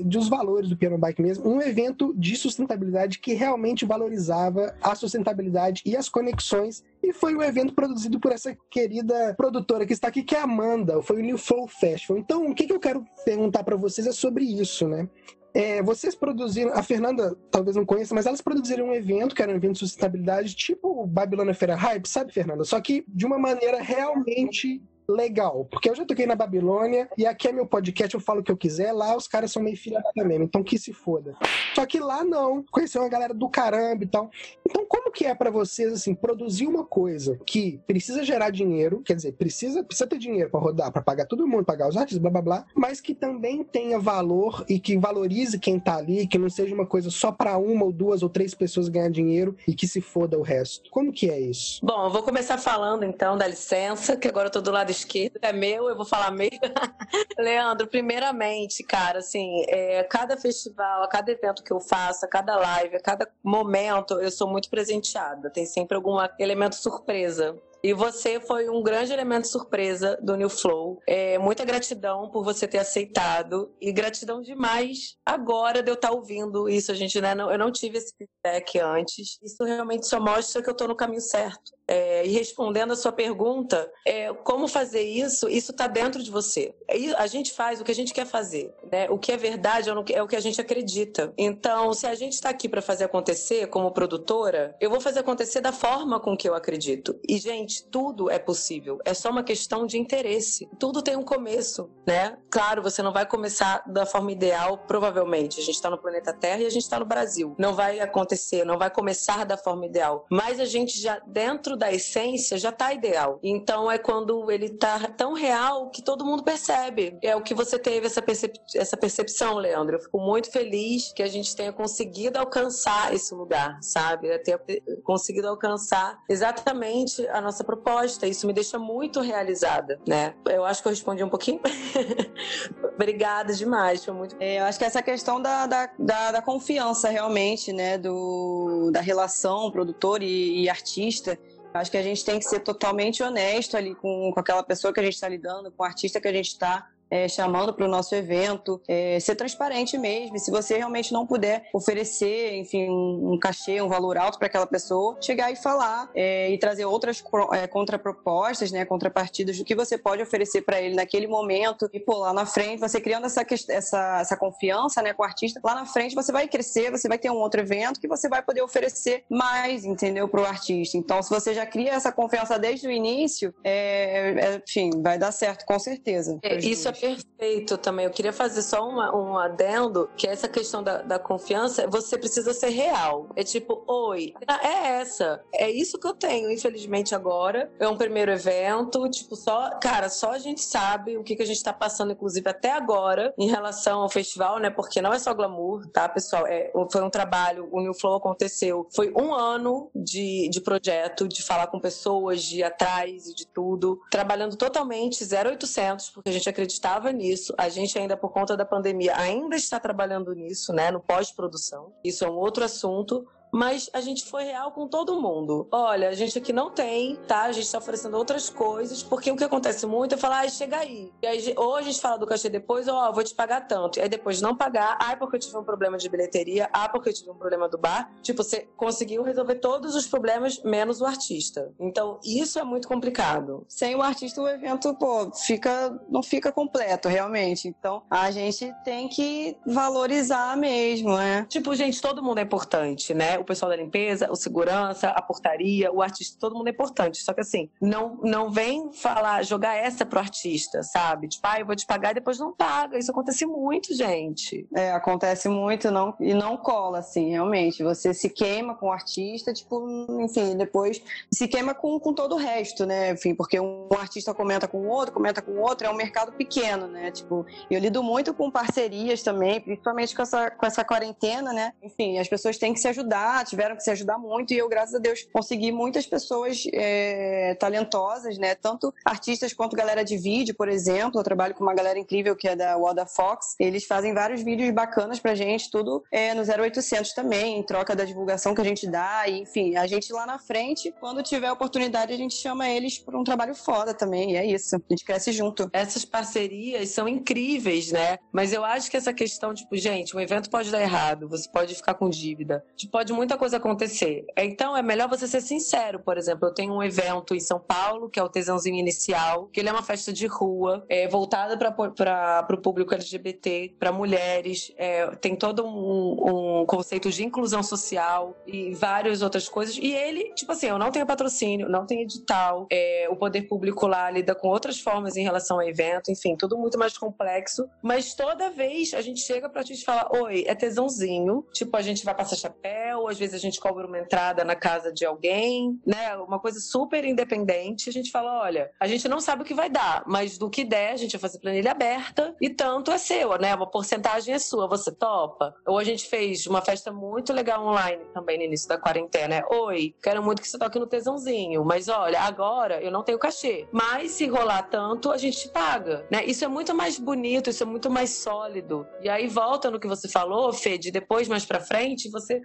dos valores do piano bike mesmo, um evento de sustentabilidade que realmente valorizava a sustentabilidade e as conexões. E foi um evento produzido por essa querida produtora que está aqui, que é a Amanda. Foi o New Flow Festival. Então, o que, eu quero perguntar para vocês é sobre isso, né? É, vocês produziram, a Fernanda talvez não conheça, mas elas produziram um evento, que era um evento de sustentabilidade, tipo o Babilônia Feira Hype, sabe, Fernanda? Só que de uma maneira realmente legal. Porque eu já toquei na Babilônia e aqui é meu podcast, eu falo o que eu quiser. Lá os caras são meio filha da mesmo, então que se foda. Só que lá não. Conheceu uma galera do caramba e tal. Então, como que é para vocês, assim, produzir uma coisa que precisa gerar dinheiro, quer dizer, precisa, precisa ter dinheiro para rodar, para pagar todo mundo, pagar os artistas, blá blá blá, mas que também tenha valor e que valorize quem tá ali, que não seja uma coisa só para uma ou duas ou três pessoas ganhar dinheiro e que se foda o resto. Como que é isso? Bom, eu vou começar falando então, dá licença, que agora eu tô do lado esquerdo, é meu, eu vou falar meio. Leandro, primeiramente, cara, assim, é, cada festival, a cada evento que eu faço, a cada live, a cada momento, eu sou muito presenteada. Tem sempre algum elemento surpresa. E você foi um grande elemento surpresa do New Flow. É, muita gratidão por você ter aceitado e gratidão demais agora de eu estar ouvindo isso. A gente, né, eu não tive esse feedback antes. Isso realmente só mostra que eu estou no caminho certo. É, e respondendo a sua pergunta, é, como fazer isso? Isso está dentro de você. A gente faz o que a gente quer fazer. Né? O que é verdade é o que a gente acredita. Então, se a gente está aqui para fazer acontecer como produtora, eu vou fazer acontecer da forma com que eu acredito. E, gente, tudo é possível. É só uma questão de interesse. Tudo tem um começo, né? Claro, você não vai começar da forma ideal, provavelmente. A gente está no planeta Terra e a gente está no Brasil. Não vai acontecer, não vai começar da forma ideal. Mas a gente já, dentro da essência já está ideal. Então é quando ele está tão real que todo mundo percebe. É o que você teve essa, percep essa percepção, Leandro. Eu fico muito feliz que a gente tenha conseguido alcançar esse lugar, sabe? Ter conseguido alcançar exatamente a nossa nossa proposta. Isso me deixa muito realizada, né? Eu acho que eu respondi um pouquinho. Obrigada demais, foi muito. É, eu acho que essa questão da, da, da, da confiança realmente, né, do, da relação produtor e, e artista. Acho que a gente tem que ser totalmente honesto ali com, com aquela pessoa que a gente está lidando, com o artista que a gente está é, chamando para o nosso evento, é, ser transparente mesmo. Se você realmente não puder oferecer, enfim, um, cachê, um valor alto para aquela pessoa, chegar e falar é, e trazer outras é, contrapropostas, né, contrapartidas do que você pode oferecer para ele naquele momento e pô, lá na frente, você criando essa, essa, essa confiança, né, com o artista, lá na frente você vai crescer, você vai ter um outro evento que você vai poder oferecer mais, entendeu, para o artista. Então, se você já cria essa confiança desde o início, é, é enfim, vai dar certo, com certeza. isso é perfeito também. Eu queria fazer só uma, um adendo, que é essa questão da, da confiança, você precisa ser real. É tipo, oi, é essa. É isso que eu tenho, infelizmente, agora. É um primeiro evento, tipo, só, cara, só a gente sabe o que, que a gente tá passando, inclusive, até agora, em relação ao festival, né? Porque não é só glamour, tá, pessoal? É, foi um trabalho, o New Flow aconteceu. Foi um ano de, de projeto, de falar com pessoas, de ir atrás e de tudo. Trabalhando totalmente 0800, porque a gente acredita estava nisso. A gente ainda, por conta da pandemia, ainda está trabalhando nisso, né? No pós-produção. Isso é um outro assunto mas a gente foi real com todo mundo. Olha, a gente aqui não tem, tá? A gente está oferecendo outras coisas, porque o que acontece muito é falar, ah, chega aí. E aí ou a gente fala do cachê depois, ou ó, vou te pagar tanto. E aí depois não pagar, ah, porque eu tive um problema de bilheteria, ah, porque eu tive um problema do bar. Tipo, você conseguiu resolver todos os problemas, menos o artista. Então, isso é muito complicado. Sem o artista, o evento, pô, fica, não fica completo, realmente. Então, a gente tem que valorizar mesmo, né? Tipo, gente, todo mundo é importante, né? Pessoal da limpeza, o segurança, a portaria, o artista, todo mundo é importante. Só que assim, não, não vem falar, jogar essa pro artista, sabe? Tipo, ah, eu vou te pagar e depois não paga. Isso acontece muito, gente. É, acontece muito não, e não cola, assim, realmente. Você se queima com o artista, tipo, enfim, depois se queima com, com todo o resto, né? Enfim, porque um artista comenta com o outro, comenta com o outro, é um mercado pequeno, né? Tipo, eu lido muito com parcerias também, principalmente com essa, com essa quarentena, né? Enfim, as pessoas têm que se ajudar tiveram que se ajudar muito e eu, graças a Deus, consegui muitas pessoas é, talentosas, né? Tanto artistas quanto galera de vídeo, por exemplo. Eu trabalho com uma galera incrível que é da Wada Fox. Eles fazem vários vídeos bacanas pra gente, tudo é, no 0800 também, em troca da divulgação que a gente dá. E, enfim, a gente lá na frente, quando tiver oportunidade, a gente chama eles para um trabalho foda também. E é isso. A gente cresce junto. Essas parcerias são incríveis, né? Mas eu acho que essa questão, tipo, gente, um evento pode dar errado, você pode ficar com dívida, pode muito muita coisa acontecer. Então é melhor você ser sincero. Por exemplo, eu tenho um evento em São Paulo, que é o Tesãozinho Inicial, que ele é uma festa de rua, é, voltada para o público LGBT, para mulheres. É, tem todo um, um, conceito de inclusão social e várias outras coisas. E ele, tipo assim, eu não tenho patrocínio, não tenho edital, é, o poder público lá lida com outras formas em relação ao evento, enfim, tudo muito mais complexo. Mas toda vez a gente chega pra gente falar: oi, é tesãozinho, tipo, a gente vai passar chapéu, às vezes a gente cobra uma entrada na casa de alguém, né? Uma coisa super independente. A gente fala: olha, a gente não sabe o que vai dar, mas do que der, a gente vai fazer planilha aberta e tanto é seu, né? Uma porcentagem é sua, você topa. Ou a gente fez uma festa muito legal online também no início da quarentena. É, Oi, quero muito que você toque no tesãozinho, mas olha, agora eu não tenho cachê. Mas se rolar tanto, a gente te paga, né? Isso é muito mais bonito, isso é muito mais sólido. E aí volta no que você falou, Fê, de depois mais pra frente, você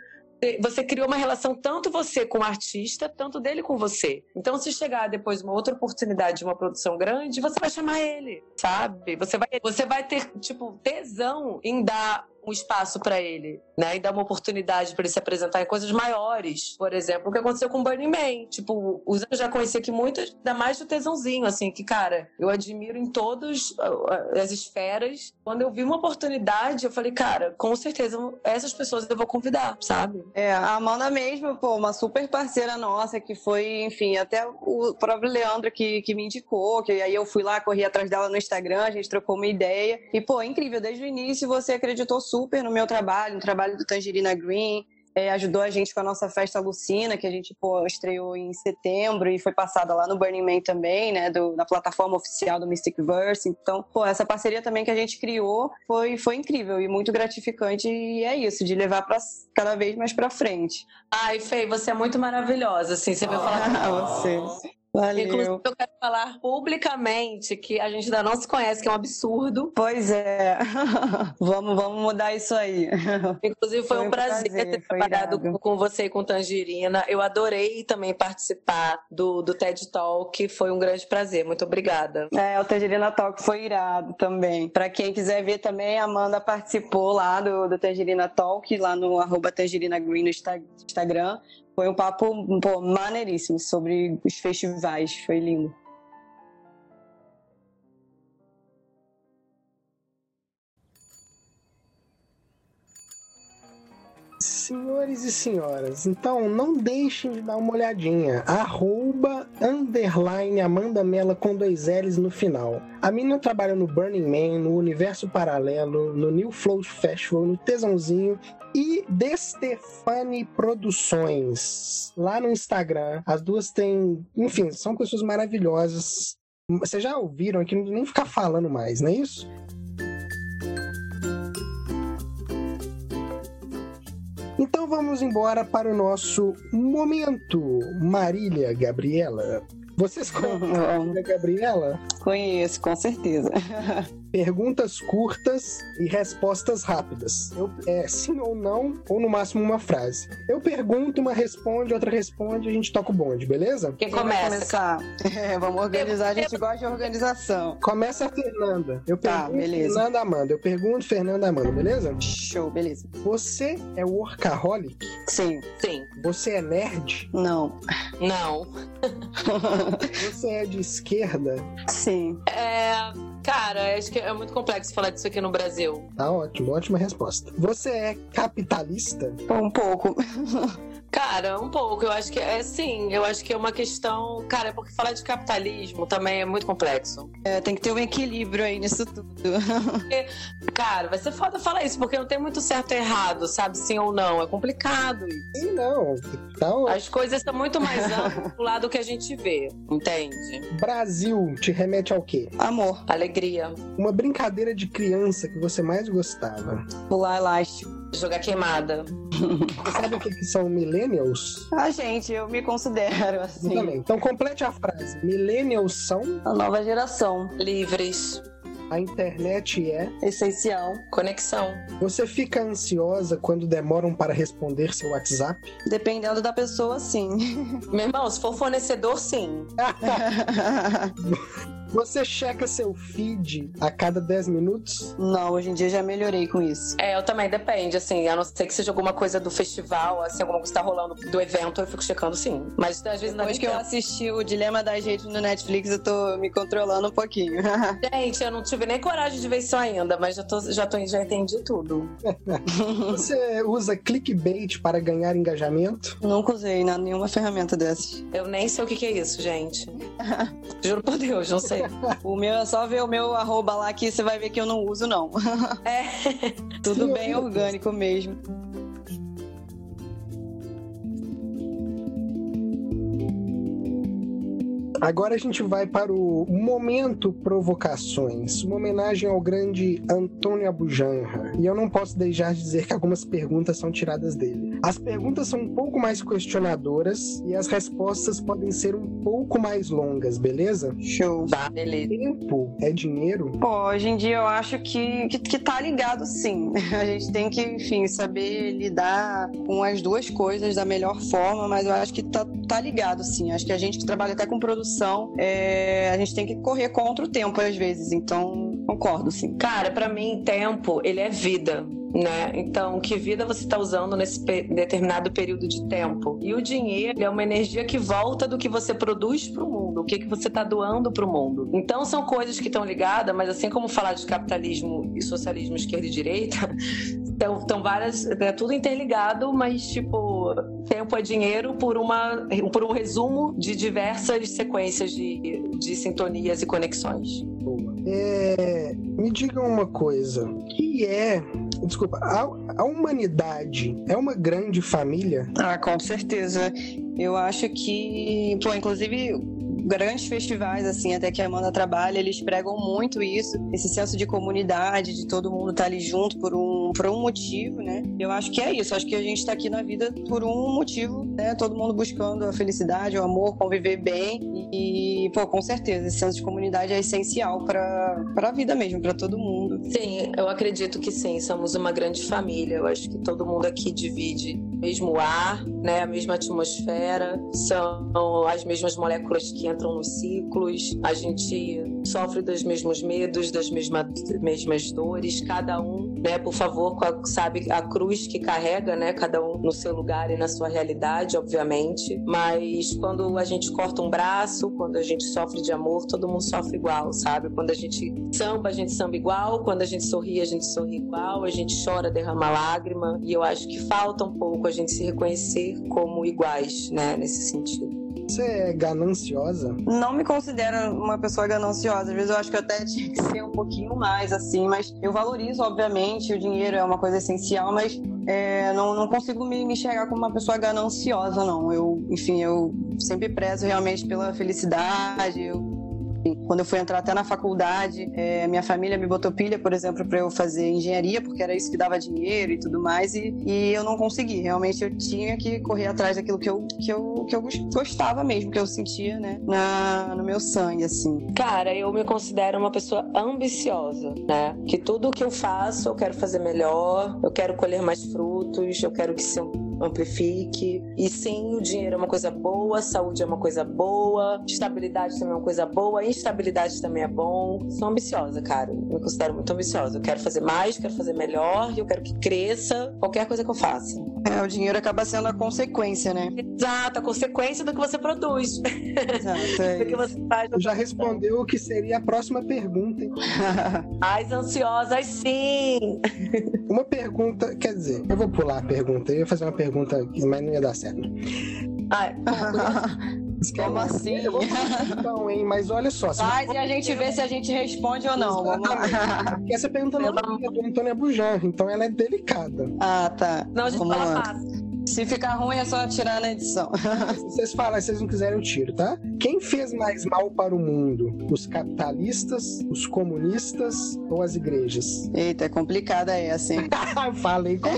você criou uma relação tanto você com o artista, tanto dele com você. Então, se chegar depois uma outra oportunidade de uma produção grande, você vai chamar ele, sabe? Você vai, você vai ter, tipo, tesão em dar um espaço para ele, né? E dar uma oportunidade para ele se apresentar em coisas maiores. Por exemplo, o que aconteceu com o Burning Man. Tipo, os eu já conheci aqui muitas, ainda mais do tesãozinho, assim, que, cara, eu admiro em todas as esferas. Quando eu vi uma oportunidade, eu falei, cara, com certeza essas pessoas eu vou convidar, sabe? É, a Amanda mesmo, pô, uma super parceira nossa, que foi, enfim, até o próprio Leandro que, que me indicou, que aí eu fui lá, corri atrás dela no Instagram, a gente trocou uma ideia. E, pô, incrível, desde o início você acreditou super no meu trabalho, no trabalho do Tangerina Green. É, ajudou a gente com a nossa festa Lucina, que a gente pô, estreou em setembro e foi passada lá no Burning Man também, né, do, na plataforma oficial do Mystic Verse. Então, pô, essa parceria também que a gente criou foi, foi incrível e muito gratificante e é isso, de levar para cada vez mais para frente. Ai, Fei, você é muito maravilhosa, assim, você veio falar ah, você. Valeu. Inclusive, eu quero falar publicamente que a gente ainda não se conhece, que é um absurdo. Pois é. vamos, vamos mudar isso aí. Inclusive, foi, foi um prazer, prazer ter trabalhado com, com você e com Tangerina. Eu adorei também participar do, do TED Talk. Foi um grande prazer. Muito obrigada. É, o Tangerina Talk foi irado também. Para quem quiser ver também, a Amanda participou lá do, do Tangerina Talk, lá no arroba Tangerina Green no Instagram. Foi um papo pô, maneiríssimo sobre os festivais, foi lindo. Senhores e senhoras, então não deixem de dar uma olhadinha. Arroba, underline, Amanda Mela com dois L's no final. A menina trabalha no Burning Man, no Universo Paralelo, no New Flow Festival, no Tesãozinho e De Stefani Produções, lá no Instagram. As duas têm, enfim, são pessoas maravilhosas. Vocês já ouviram aqui, não nem ficar falando mais, não é isso? Vamos embora para o nosso momento. Marília Gabriela. Vocês conhecem a Gabriela? Conheço, com certeza. perguntas curtas e respostas rápidas. Eu, é sim ou não, ou no máximo uma frase. Eu pergunto, uma responde, outra responde, a gente toca o bonde, beleza? Quem começa? É, vamos organizar, a gente gosta de organização. Começa a Fernanda. Eu tá, pergunto, beleza. Fernanda Amanda. Eu pergunto, Fernanda Amanda, beleza? Show, beleza. Você é workaholic? Sim. Sim. Você é nerd? Não. Não. Você é de esquerda? Sim. É Cara, acho que é muito complexo falar disso aqui no Brasil. Tá ótimo, ótima resposta. Você é capitalista? Um pouco. Cara, um pouco. Eu acho que é sim. Eu acho que é uma questão. Cara, é porque falar de capitalismo também é muito complexo. É, tem que ter um equilíbrio aí nisso tudo. Porque, cara, vai ser foda falar isso, porque não tem muito certo e errado, sabe? Sim ou não. É complicado isso. Sim, não. Então... As coisas são muito mais amplas do lado que a gente vê, entende? Brasil te remete ao quê? Amor. Alegria. Uma brincadeira de criança que você mais gostava. Pular elástico. Jogar queimada. Você sabe o que, são millennials? Ah, gente, eu me considero assim. Eu também. Então complete a frase. Millennials são a nova geração. Livres. A internet é essencial. Conexão. Você fica ansiosa quando demoram para responder seu WhatsApp? Dependendo da pessoa, sim. Meu irmão, se for fornecedor, sim. Você checa seu feed a cada 10 minutos? Não, hoje em dia já melhorei com isso. É, eu também, depende, assim, a não ser que seja alguma coisa do festival, assim, alguma coisa que tá rolando do evento, eu fico checando sim. Mas às vezes Depois que eu assisti o Dilema da Gente no Netflix, eu tô me controlando um pouquinho. Gente, eu não tive nem coragem de ver isso ainda, mas já, tô, já, tô, já entendi tudo. Você usa clickbait para ganhar engajamento? Nunca usei nenhuma ferramenta dessas. Eu nem sei o que, que é isso, gente. Juro por Deus, não sei. o meu é só ver o meu arroba lá que você vai ver que eu não uso, não. É. Tudo bem orgânico mesmo. Agora a gente vai para o Momento Provocações, uma homenagem ao grande Antônio Abujanra. E eu não posso deixar de dizer que algumas perguntas são tiradas dele. As perguntas são um pouco mais questionadoras e as respostas podem ser um pouco mais longas, beleza? Show. Tá, beleza. Tempo é dinheiro? Pô, hoje em dia eu acho que, que, que tá ligado sim. A gente tem que, enfim, saber lidar com as duas coisas da melhor forma, mas eu acho que tá, tá ligado sim. Acho que a gente que trabalha até com produção é, a gente tem que correr contra o tempo às vezes. Então, concordo, sim. Cara, para mim, tempo, ele é vida né? Então, que vida você está usando nesse determinado período de tempo? E o dinheiro é uma energia que volta do que você produz para o mundo, o que, que você está doando para o mundo. Então, são coisas que estão ligadas, mas assim como falar de capitalismo e socialismo, esquerda e direita, estão várias, é tudo interligado, mas tipo, tempo é dinheiro por, uma, por um resumo de diversas sequências de, de sintonias e conexões. É, me digam uma coisa, que é desculpa, a, a humanidade é uma grande família? Ah, com certeza. Eu acho que, pô, inclusive grandes festivais, assim, até que a Amanda trabalha, eles pregam muito isso, esse senso de comunidade, de todo mundo estar tá ali junto por um, por um motivo, né? Eu acho que é isso, acho que a gente está aqui na vida por um motivo, né? Todo mundo buscando a felicidade, o amor, conviver bem e, pô, com certeza, esse senso de comunidade é essencial para a vida mesmo, para todo mundo. Sim, eu acredito que sim, somos uma grande família. Eu acho que todo mundo aqui divide mesmo ar, né, a mesma atmosfera, são as mesmas moléculas que entram nos ciclos, a gente sofre dos mesmos medos, das mesmas, mesmas dores, cada um, né, por favor, sabe a cruz que carrega, né, cada um no seu lugar e na sua realidade, obviamente, mas quando a gente corta um braço, quando a gente sofre de amor, todo mundo sofre igual, sabe? Quando a gente samba, a gente samba igual, quando a gente sorri, a gente sorri igual, a gente chora, derrama lágrima, e eu acho que falta um pouco a gente se reconhecer como iguais, né, nesse sentido. Você é gananciosa? Não me considero uma pessoa gananciosa. Às vezes eu acho que eu até tinha que ser um pouquinho mais, assim, mas eu valorizo, obviamente, o dinheiro é uma coisa essencial, mas é, não, não consigo me, me enxergar como uma pessoa gananciosa, não. Eu, enfim, eu sempre prezo realmente pela felicidade, eu quando eu fui entrar até na faculdade, é, minha família me botou pilha, por exemplo, para eu fazer engenharia, porque era isso que dava dinheiro e tudo mais, e, e eu não consegui. Realmente eu tinha que correr atrás daquilo que eu, que eu, que eu gostava mesmo, que eu sentia, né, na, no meu sangue, assim. Cara, eu me considero uma pessoa ambiciosa, né? Que tudo que eu faço eu quero fazer melhor, eu quero colher mais frutos, eu quero que amplifique. E sim, o dinheiro é uma coisa boa, saúde é uma coisa boa, estabilidade também é uma coisa boa, instabilidade também é bom. Sou ambiciosa, cara. Me considero muito ambiciosa. Eu quero fazer mais, quero fazer melhor, eu quero que cresça qualquer coisa que eu faça. É, o dinheiro acaba sendo a consequência, né? Exato, a consequência do que você produz. Exato. É do que você faz. Já respondeu o que seria a próxima pergunta, hein? As ansiosas, sim! Uma pergunta, quer dizer, eu vou pular a pergunta, eu ia fazer uma pergunta, mas não ia dar certo. Ai, como assim? Eu vou então, hein? Mas olha só. Faz e a gente vê se a gente responde ou não. Vamos lá. Essa pergunta não é do Antônio Bujan, então ela é delicada. Ah, tá. Não, a gente Vamos fala fácil. Se ficar ruim é só tirar na edição. se vocês falam, se vocês não quiserem, eu tiro, tá? Quem fez mais mal para o mundo? Os capitalistas, os comunistas ou as igrejas? Eita, é complicada essa, hein? Falei com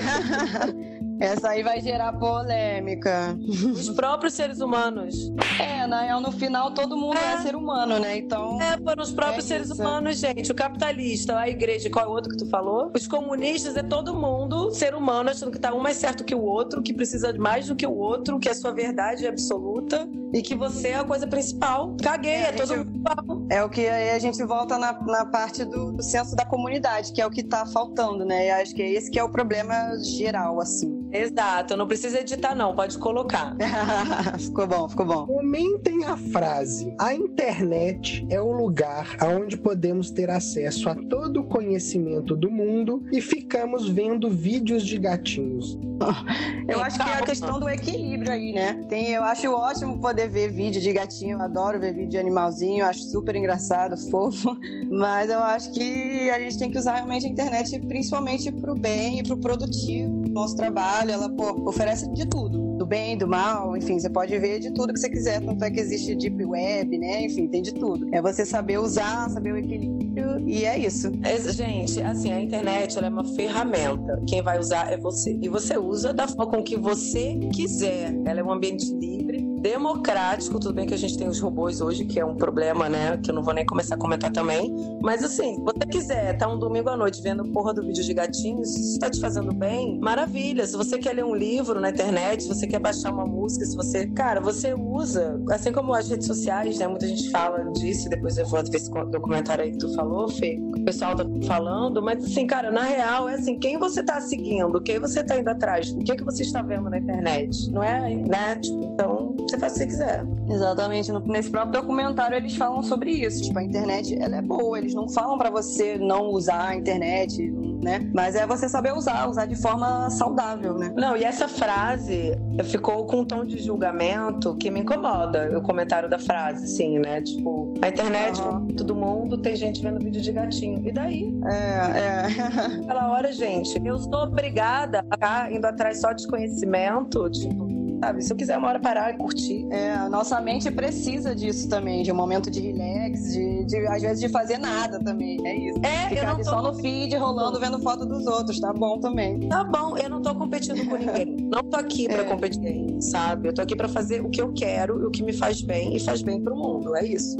Essa aí vai gerar polêmica. Os próprios seres humanos. É, na real, no final todo mundo é, é ser humano, né? Então. É, para os próprios é seres isso. humanos, gente. O capitalista, a igreja, qual é o outro que tu falou? Os comunistas é todo mundo ser humano, achando que tá um mais certo que o outro, que precisa mais do que o outro, que a sua verdade é absoluta e que você é a coisa principal. Caguei, é, é todo gente, mundo. É o que aí a gente volta na, na parte do, do senso da comunidade, que é o que tá faltando, né? E acho que é esse que é o problema geral, assim. Exato, não precisa editar, não, pode colocar. ficou bom, ficou bom. Comentem a frase: A internet é o lugar onde podemos ter acesso a todo o conhecimento do mundo e ficamos vendo vídeos de gatinhos. Eu acho que é a questão do equilíbrio aí, né? Tem, eu acho ótimo poder ver vídeo de gatinho, eu adoro ver vídeo de animalzinho, acho super engraçado, fofo, mas eu acho que a gente tem que usar realmente a internet principalmente pro bem e pro produtivo, nosso trabalho. Ela pô, oferece de tudo, do bem, do mal, enfim, você pode ver de tudo que você quiser, tanto é que existe deep web, né? Enfim, tem de tudo. É você saber usar, saber o equilíbrio e é isso. Gente, assim, a internet é uma ferramenta. Quem vai usar é você. E você usa da forma com que você quiser. Ela é um ambiente livre democrático. Tudo bem que a gente tem os robôs hoje, que é um problema, né? Que eu não vou nem começar a comentar também. Mas assim, se você quiser estar tá um domingo à noite vendo porra do vídeo de gatinhos, se isso está te fazendo bem, maravilha. Se você quer ler um livro na internet, se você quer baixar uma música, se você. Cara, você usa. Assim como as redes sociais, né? Muita gente fala disso, depois eu vou ver esse documentário aí que tu falou, Fê. O pessoal tá falando, mas assim, cara, na real, é assim, quem você tá seguindo, quem você tá indo atrás, o que é que você está vendo na internet? Não é, né? Tipo, então você faz o que você quiser. Exatamente. Nesse próprio documentário eles falam sobre isso. Tipo, a internet ela é boa. Eles não falam para você não usar a internet, né? Mas é você saber usar, usar de forma saudável, né? Não, e essa frase ficou com um tom de julgamento que me incomoda. O comentário da frase, assim, né? Tipo, a internet, uhum. todo mundo, tem gente vendo vídeo de gatinho. E daí? É, é. Aquela hora, gente, eu sou obrigada a ficar indo atrás só de conhecimento, tipo, sabe? Se eu quiser uma hora parar e curtir. É, a nossa mente precisa disso também, de um momento de relax, de, de às vezes de fazer nada também. É isso. É, Ficar eu não tô só no feed, rolando, vendo foto dos outros, tá bom também. Tá bom, eu não tô competindo com ninguém. Não tô aqui pra É. competir, sabe? Eu tô aqui pra fazer o que eu quero e o que me faz bem e faz bem pro mundo. É isso.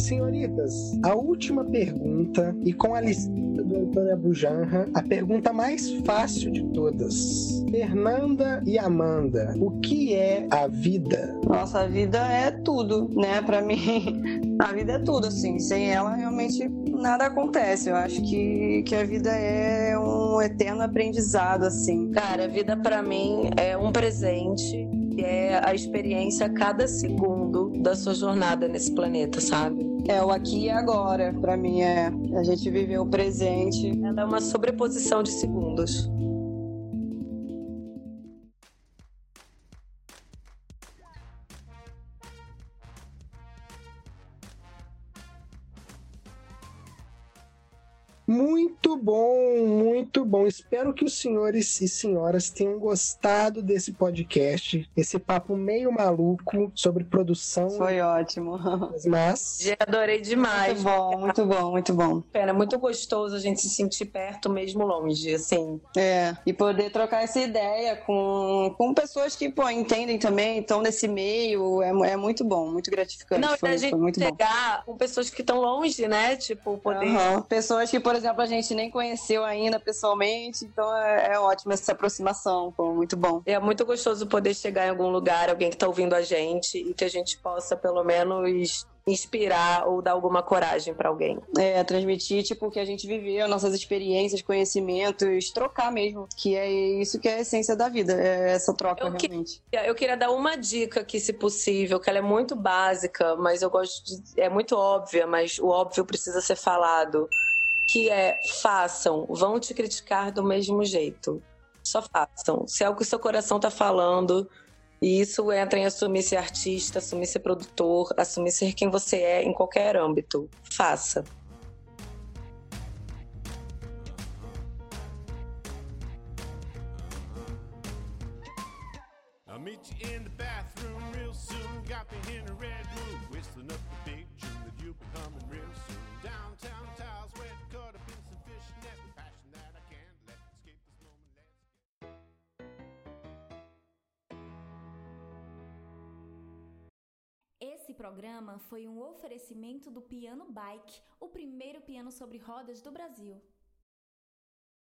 Senhoritas, a última pergunta, e com a licença do Antônio Abujanra, a pergunta mais fácil de todas. Fernanda e Amanda, o que é a vida? Nossa, a vida é tudo, né? Pra mim, a vida é tudo, assim. Sem ela, realmente nada acontece. Eu acho que, que a vida é um eterno aprendizado, assim. Cara, a vida pra mim é um presente e é a experiência a cada segundo da sua jornada nesse planeta, sabe? É o aqui e agora, pra mim, é a gente viver o presente. Ela é uma sobreposição de segundos. Muito bom, muito bom. Espero que os senhores e senhoras tenham gostado desse podcast, esse papo meio maluco sobre produção, Foi ótimo. mas Já adorei demais. Muito bom, muito bom, muito bom. Pena, é muito gostoso a gente se sentir perto mesmo longe, assim. É, e poder trocar essa ideia com, com pessoas que, pô, entendem também, estão nesse meio, é, é muito bom, muito gratificante. Não, e foi, da gente foi muito bom. chegar com pessoas que estão longe, né? Tipo, poder. Aham. Pessoas que, por exemplo, a gente nem conheceu ainda pessoalmente, então é, é ótimo essa aproximação, foi muito bom. É muito gostoso poder chegar em algum lugar, alguém que tá ouvindo a gente e que a gente possa, pelo menos, inspirar ou dar alguma coragem pra alguém. É, transmitir, tipo, o que a gente viveu, nossas experiências, conhecimentos, trocar mesmo, que é isso que é a essência da vida, é essa troca Eu realmente. Eu queria dar uma dica aqui, se possível, que ela é muito básica, mas eu gosto de. É muito óbvia, mas o óbvio precisa ser falado. Que é façam, vão te criticar do mesmo jeito. Só façam. Se é o que o seu coração tá falando, e isso entra em assumir ser artista, assumir ser produtor, assumir ser quem você é em qualquer âmbito. Faça. Programa foi um oferecimento do Piano Bike, o primeiro piano sobre rodas do Brasil.